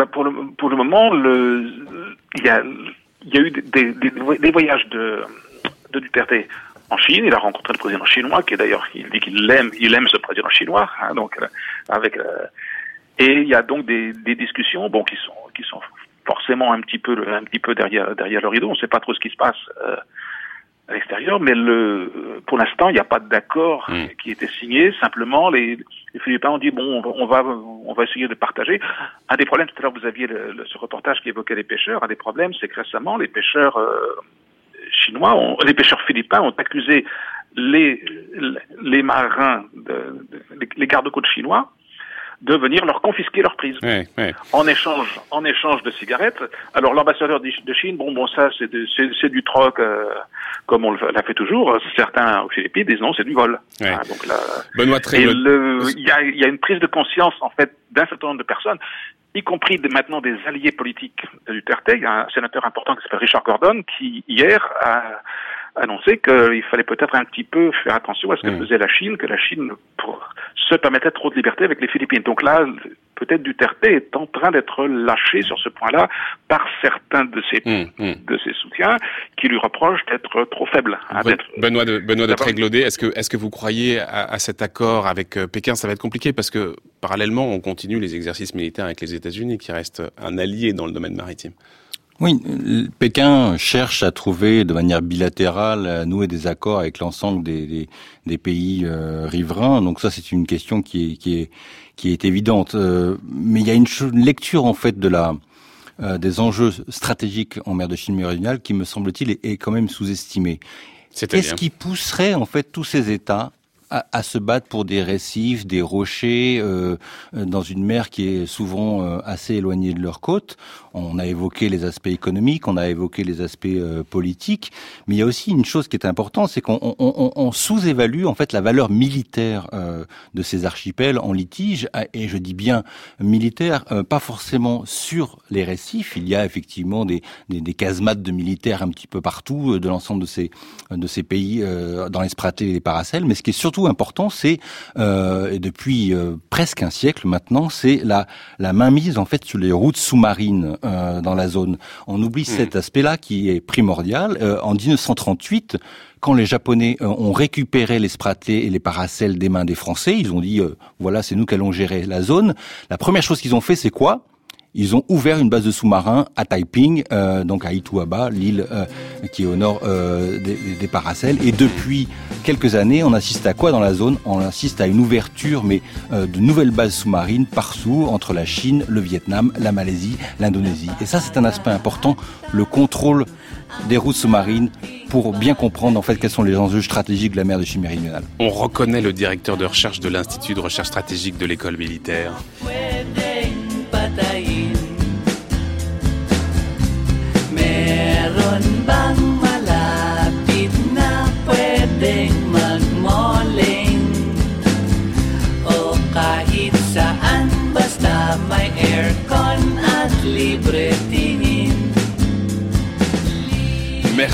Bah pour, le, pour le moment, le, il y a il y a eu des, des, voyages de, de Duterte en Chine. Il a rencontré le président chinois, qui d'ailleurs, il dit qu'il aime, il aime ce président chinois. Hein, donc, euh, avec euh, et il y a donc des, des, discussions, bon, qui sont qui sont forcément un petit peu un petit peu derrière derrière le rideau. On ne sait pas trop ce qui se passe. Euh, à l'extérieur, mais le, pour l'instant, il n'y a pas d'accord hmm. qui a été signé. Simplement, les, les Philippins ont dit bon, on va, on va essayer de partager. Un des problèmes, tout à l'heure, vous aviez le, ce reportage qui évoquait les pêcheurs. Un des problèmes, c'est que récemment, les pêcheurs euh, chinois, ont, les pêcheurs philippins ont accusé les, les marins, de, les gardes-côtes chinois de venir leur confisquer leur prise en échange en échange de cigarettes. Alors l'ambassadeur de Chine, bon bon ça c'est c'est du troc euh, comme on l'a fait toujours. Certains aux Philippines disent non c'est du vol. Ah, donc là, Benoît il y a, y a une prise de conscience en fait d'un certain nombre de personnes y compris maintenant des alliés politiques de Duterte. Il y a un sénateur important qui s'appelle Richard Gordon qui hier a annoncé qu'il fallait peut-être un petit peu faire attention à ce que mm. faisait la Chine, que la Chine se permettait trop de liberté avec les Philippines. Donc là, peut-être Duterte est en train d'être lâché sur ce point-là par certains de ses, mm, mm. de ses soutiens qui lui reprochent d'être trop faible. Hein, Benoît de, Benoît de Tréglaudet, est-ce que, est-ce que vous croyez à, à, cet accord avec euh, Pékin? Ça va être compliqué parce que parallèlement, on continue les exercices militaires avec les États-Unis qui restent un allié dans le domaine maritime. Oui, Pékin cherche à trouver de manière bilatérale, à nouer des accords avec l'ensemble des, des, pays euh, riverains. Donc ça, c'est une question qui est, qui est, qui est évidente. Euh, mais il y a une, lecture en fait de la euh, des enjeux stratégiques en mer de Chine méridionale qui, me semble-t-il, est, est, quand même sous-estimée. Qu'est-ce qui pousserait en fait tous ces États à, se battre pour des récifs, des rochers, euh, dans une mer qui est souvent euh, assez éloignée de leur côte. On a évoqué les aspects économiques, on a évoqué les aspects euh, politiques, mais il y a aussi une chose qui est importante, c'est qu'on on, on, sous-évalue en fait la valeur militaire euh, de ces archipels en litige, et je dis bien militaire, pas forcément sur les récifs. Il y a effectivement des, des, des casemates de militaires un petit peu partout de l'ensemble de ces de ces pays dans les Spratlés et les Paracels, mais ce qui est surtout important, c'est euh, depuis euh, presque un siècle maintenant, c'est la, la mainmise en fait sur les routes sous-marines euh, dans la zone. On oublie mmh. cet aspect-là qui est primordial. en 1938, quand les Japonais ont récupéré les Spratlés et les Paracels des mains des Français, ils ont dit voilà, c'est nous qui allons gérer la zone. La première chose qu'ils ont fait, c'est quoi? Ils ont ouvert une base de sous-marins à Taiping, euh, donc à Ituaba, l'île euh, qui est au nord euh, des, des, Paracels. Et depuis quelques années, on assiste à quoi dans la zone? On assiste à une ouverture, mais de nouvelles bases sous-marines partout, entre la Chine, le Vietnam, la Malaisie, l'Indonésie. Et ça, c'est un aspect important, le contrôle des routes sous-marines pour bien comprendre en fait quels sont les enjeux stratégiques de la mer de Chine méridionale. On reconnaît le directeur de recherche de l'Institut de recherche stratégique de l'école militaire.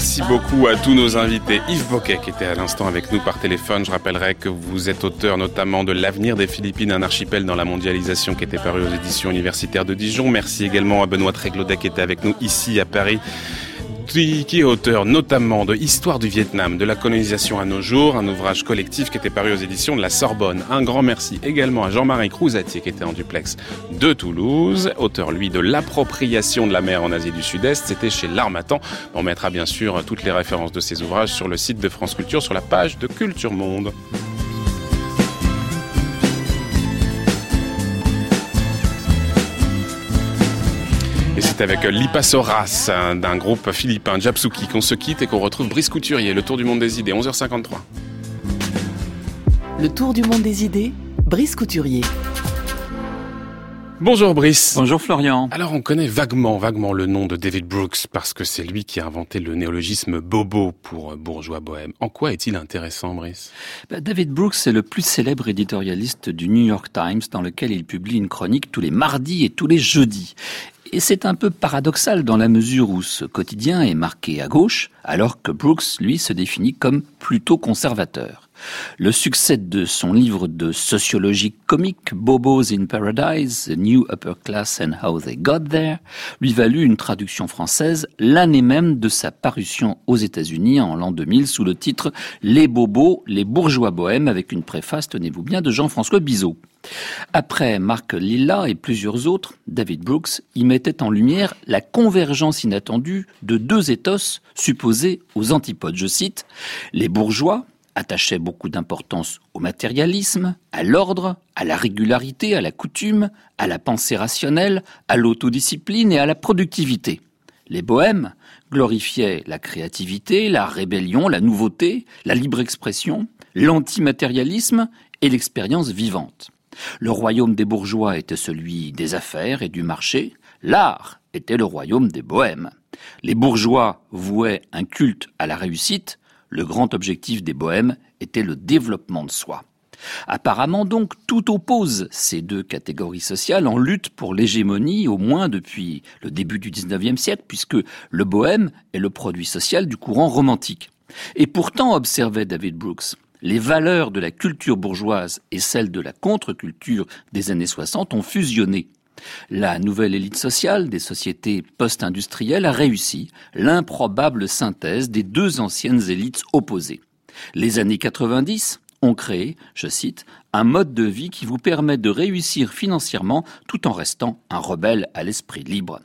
Merci beaucoup à tous nos invités. Yves Boquet qui était à l'instant avec nous par téléphone. Je rappellerai que vous êtes auteur notamment de L'avenir des Philippines, un archipel dans la mondialisation qui était paru aux éditions universitaires de Dijon. Merci également à Benoît Tréglaudet qui était avec nous ici à Paris qui est auteur notamment de Histoire du Vietnam, de la colonisation à nos jours, un ouvrage collectif qui était paru aux éditions de la Sorbonne. Un grand merci également à Jean-Marie Crouzatier qui était en duplex de Toulouse, auteur lui de l'appropriation de la mer en Asie du Sud-Est, c'était chez l'Armatan. On mettra bien sûr toutes les références de ces ouvrages sur le site de France Culture sur la page de Culture Monde. C'est avec Lipasoras d'un groupe philippin, Japsuki, qu'on se quitte et qu'on retrouve Brice Couturier, le Tour du monde des idées, 11h53. Le Tour du monde des idées, Brice Couturier. Bonjour Brice. Bonjour Florian. Alors on connaît vaguement, vaguement le nom de David Brooks parce que c'est lui qui a inventé le néologisme bobo pour bourgeois bohème. En quoi est-il intéressant Brice? Bah, David Brooks est le plus célèbre éditorialiste du New York Times dans lequel il publie une chronique tous les mardis et tous les jeudis. Et c'est un peu paradoxal dans la mesure où ce quotidien est marqué à gauche, alors que Brooks, lui, se définit comme plutôt conservateur. Le succès de son livre de sociologie comique Bobos in Paradise, The New Upper Class and How They Got There, lui valut une traduction française l'année même de sa parution aux États-Unis en l'an 2000 sous le titre Les bobos, les bourgeois bohèmes avec une préface, tenez-vous bien, de Jean-François Bizot. Après Marc Lilla et plusieurs autres, David Brooks y mettait en lumière la convergence inattendue de deux éthos supposés aux antipodes. Je cite, les bourgeois attachaient beaucoup d'importance au matérialisme, à l'ordre, à la régularité, à la coutume, à la pensée rationnelle, à l'autodiscipline et à la productivité. Les bohèmes glorifiaient la créativité, la rébellion, la nouveauté, la libre expression, l'antimatérialisme et l'expérience vivante. Le royaume des bourgeois était celui des affaires et du marché, l'art était le royaume des bohèmes. Les bourgeois vouaient un culte à la réussite, le grand objectif des bohèmes était le développement de soi. Apparemment donc, tout oppose ces deux catégories sociales en lutte pour l'hégémonie, au moins depuis le début du XIXe siècle, puisque le bohème est le produit social du courant romantique. Et pourtant, observait David Brooks, les valeurs de la culture bourgeoise et celles de la contre-culture des années 60 ont fusionné. La nouvelle élite sociale des sociétés post-industrielles a réussi l'improbable synthèse des deux anciennes élites opposées. Les années 90 ont créé, je cite, un mode de vie qui vous permet de réussir financièrement tout en restant un rebelle à l'esprit libre.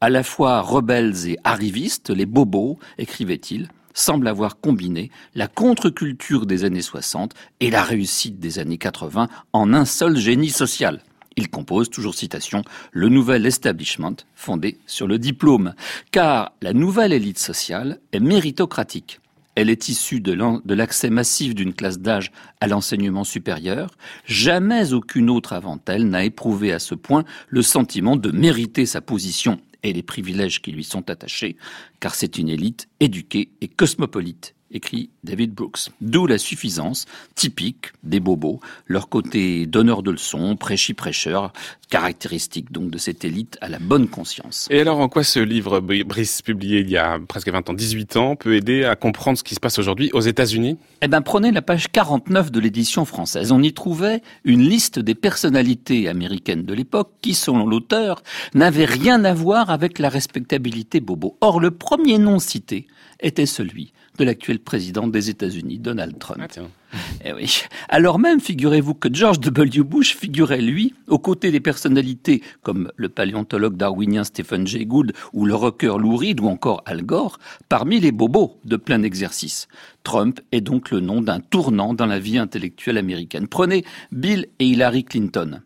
À la fois rebelles et arrivistes, les bobos, écrivait-il, semble avoir combiné la contre-culture des années 60 et la réussite des années 80 en un seul génie social. Il compose, toujours citation, le nouvel establishment fondé sur le diplôme, car la nouvelle élite sociale est méritocratique. Elle est issue de l'accès massif d'une classe d'âge à l'enseignement supérieur. Jamais aucune autre avant elle n'a éprouvé à ce point le sentiment de mériter sa position et les privilèges qui lui sont attachés, car c'est une élite éduquée et cosmopolite écrit David Brooks. D'où la suffisance typique des bobos, leur côté donneur de leçons, prêchi-prêcheur, caractéristique donc de cette élite à la bonne conscience. Et alors en quoi ce livre, Brice, publié il y a presque 20 ans, 18 ans, peut aider à comprendre ce qui se passe aujourd'hui aux États-Unis? Eh bien prenez la page 49 de l'édition française. On y trouvait une liste des personnalités américaines de l'époque qui, selon l'auteur, n'avaient rien à voir avec la respectabilité bobo. Or, le premier nom cité était celui de l'actuel président des États-Unis, Donald Trump. Ah, <laughs> eh oui. Alors même, figurez-vous que George W. Bush figurait, lui, aux côtés des personnalités comme le paléontologue darwinien Stephen Jay Gould ou le rocker Lou Reed ou encore Al Gore, parmi les bobos de plein exercice. Trump est donc le nom d'un tournant dans la vie intellectuelle américaine. Prenez Bill et Hillary Clinton.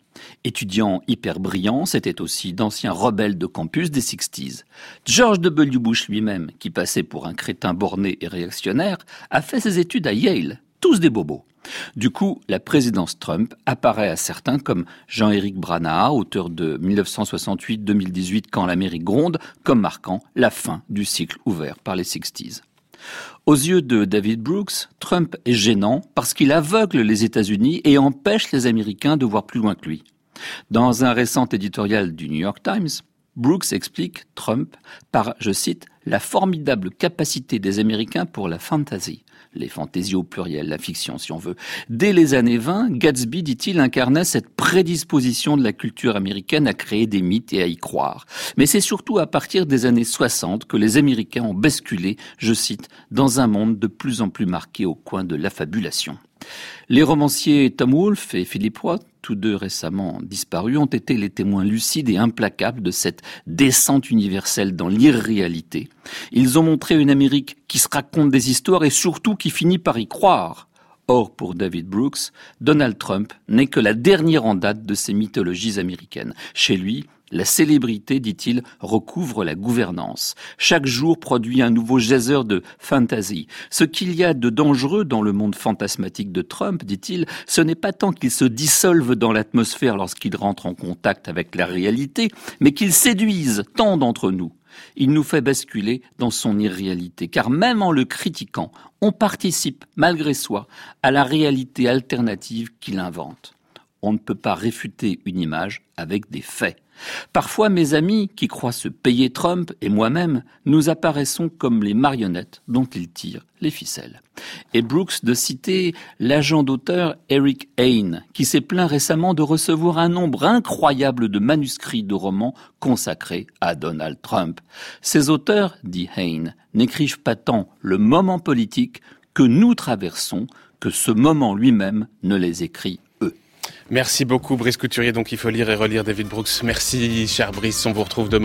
Étudiants hyper brillants, c'était aussi d'anciens rebelles de campus des 60s. George W. Bush lui-même, qui passait pour un crétin borné et réactionnaire, a fait ses études à Yale, tous des bobos. Du coup, la présidence Trump apparaît à certains comme Jean-Éric Brana, auteur de 1968-2018 Quand l'Amérique gronde, comme marquant la fin du cycle ouvert par les 60s. Aux yeux de David Brooks, Trump est gênant parce qu'il aveugle les États-Unis et empêche les Américains de voir plus loin que lui. Dans un récent éditorial du New York Times, Brooks explique Trump par, je cite, la formidable capacité des Américains pour la fantasy, les fantaisies au pluriel, la fiction si on veut. Dès les années 20, Gatsby, dit-il, incarnait cette prédisposition de la culture américaine à créer des mythes et à y croire. Mais c'est surtout à partir des années 60 que les Américains ont basculé, je cite, dans un monde de plus en plus marqué au coin de l'affabulation. Les romanciers Tom Wolfe et Philip Roth, tous deux récemment disparus, ont été les témoins lucides et implacables de cette descente universelle dans l'irréalité. Ils ont montré une Amérique qui se raconte des histoires et surtout qui finit par y croire. Or, pour David Brooks, Donald Trump n'est que la dernière en date de ces mythologies américaines. Chez lui, la célébrité, dit-il, recouvre la gouvernance. Chaque jour produit un nouveau geyser de fantasy. Ce qu'il y a de dangereux dans le monde fantasmatique de Trump, dit-il, ce n'est pas tant qu'il se dissolve dans l'atmosphère lorsqu'il rentre en contact avec la réalité, mais qu'il séduise tant d'entre nous. Il nous fait basculer dans son irréalité, car même en le critiquant, on participe, malgré soi, à la réalité alternative qu'il invente. on ne peut pas réfuter une image avec des faits. Parfois, mes amis, qui croient se payer Trump, et moi-même, nous apparaissons comme les marionnettes dont il tire les ficelles. Et Brooks de citer l'agent d'auteur Eric Hain, qui s'est plaint récemment de recevoir un nombre incroyable de manuscrits de romans consacrés à Donald Trump. Ces auteurs, dit Hain, n'écrivent pas tant le moment politique que nous traversons que ce moment lui-même ne les écrit Merci beaucoup Brice Couturier. Donc il faut lire et relire David Brooks. Merci cher Brice, on vous retrouve demain.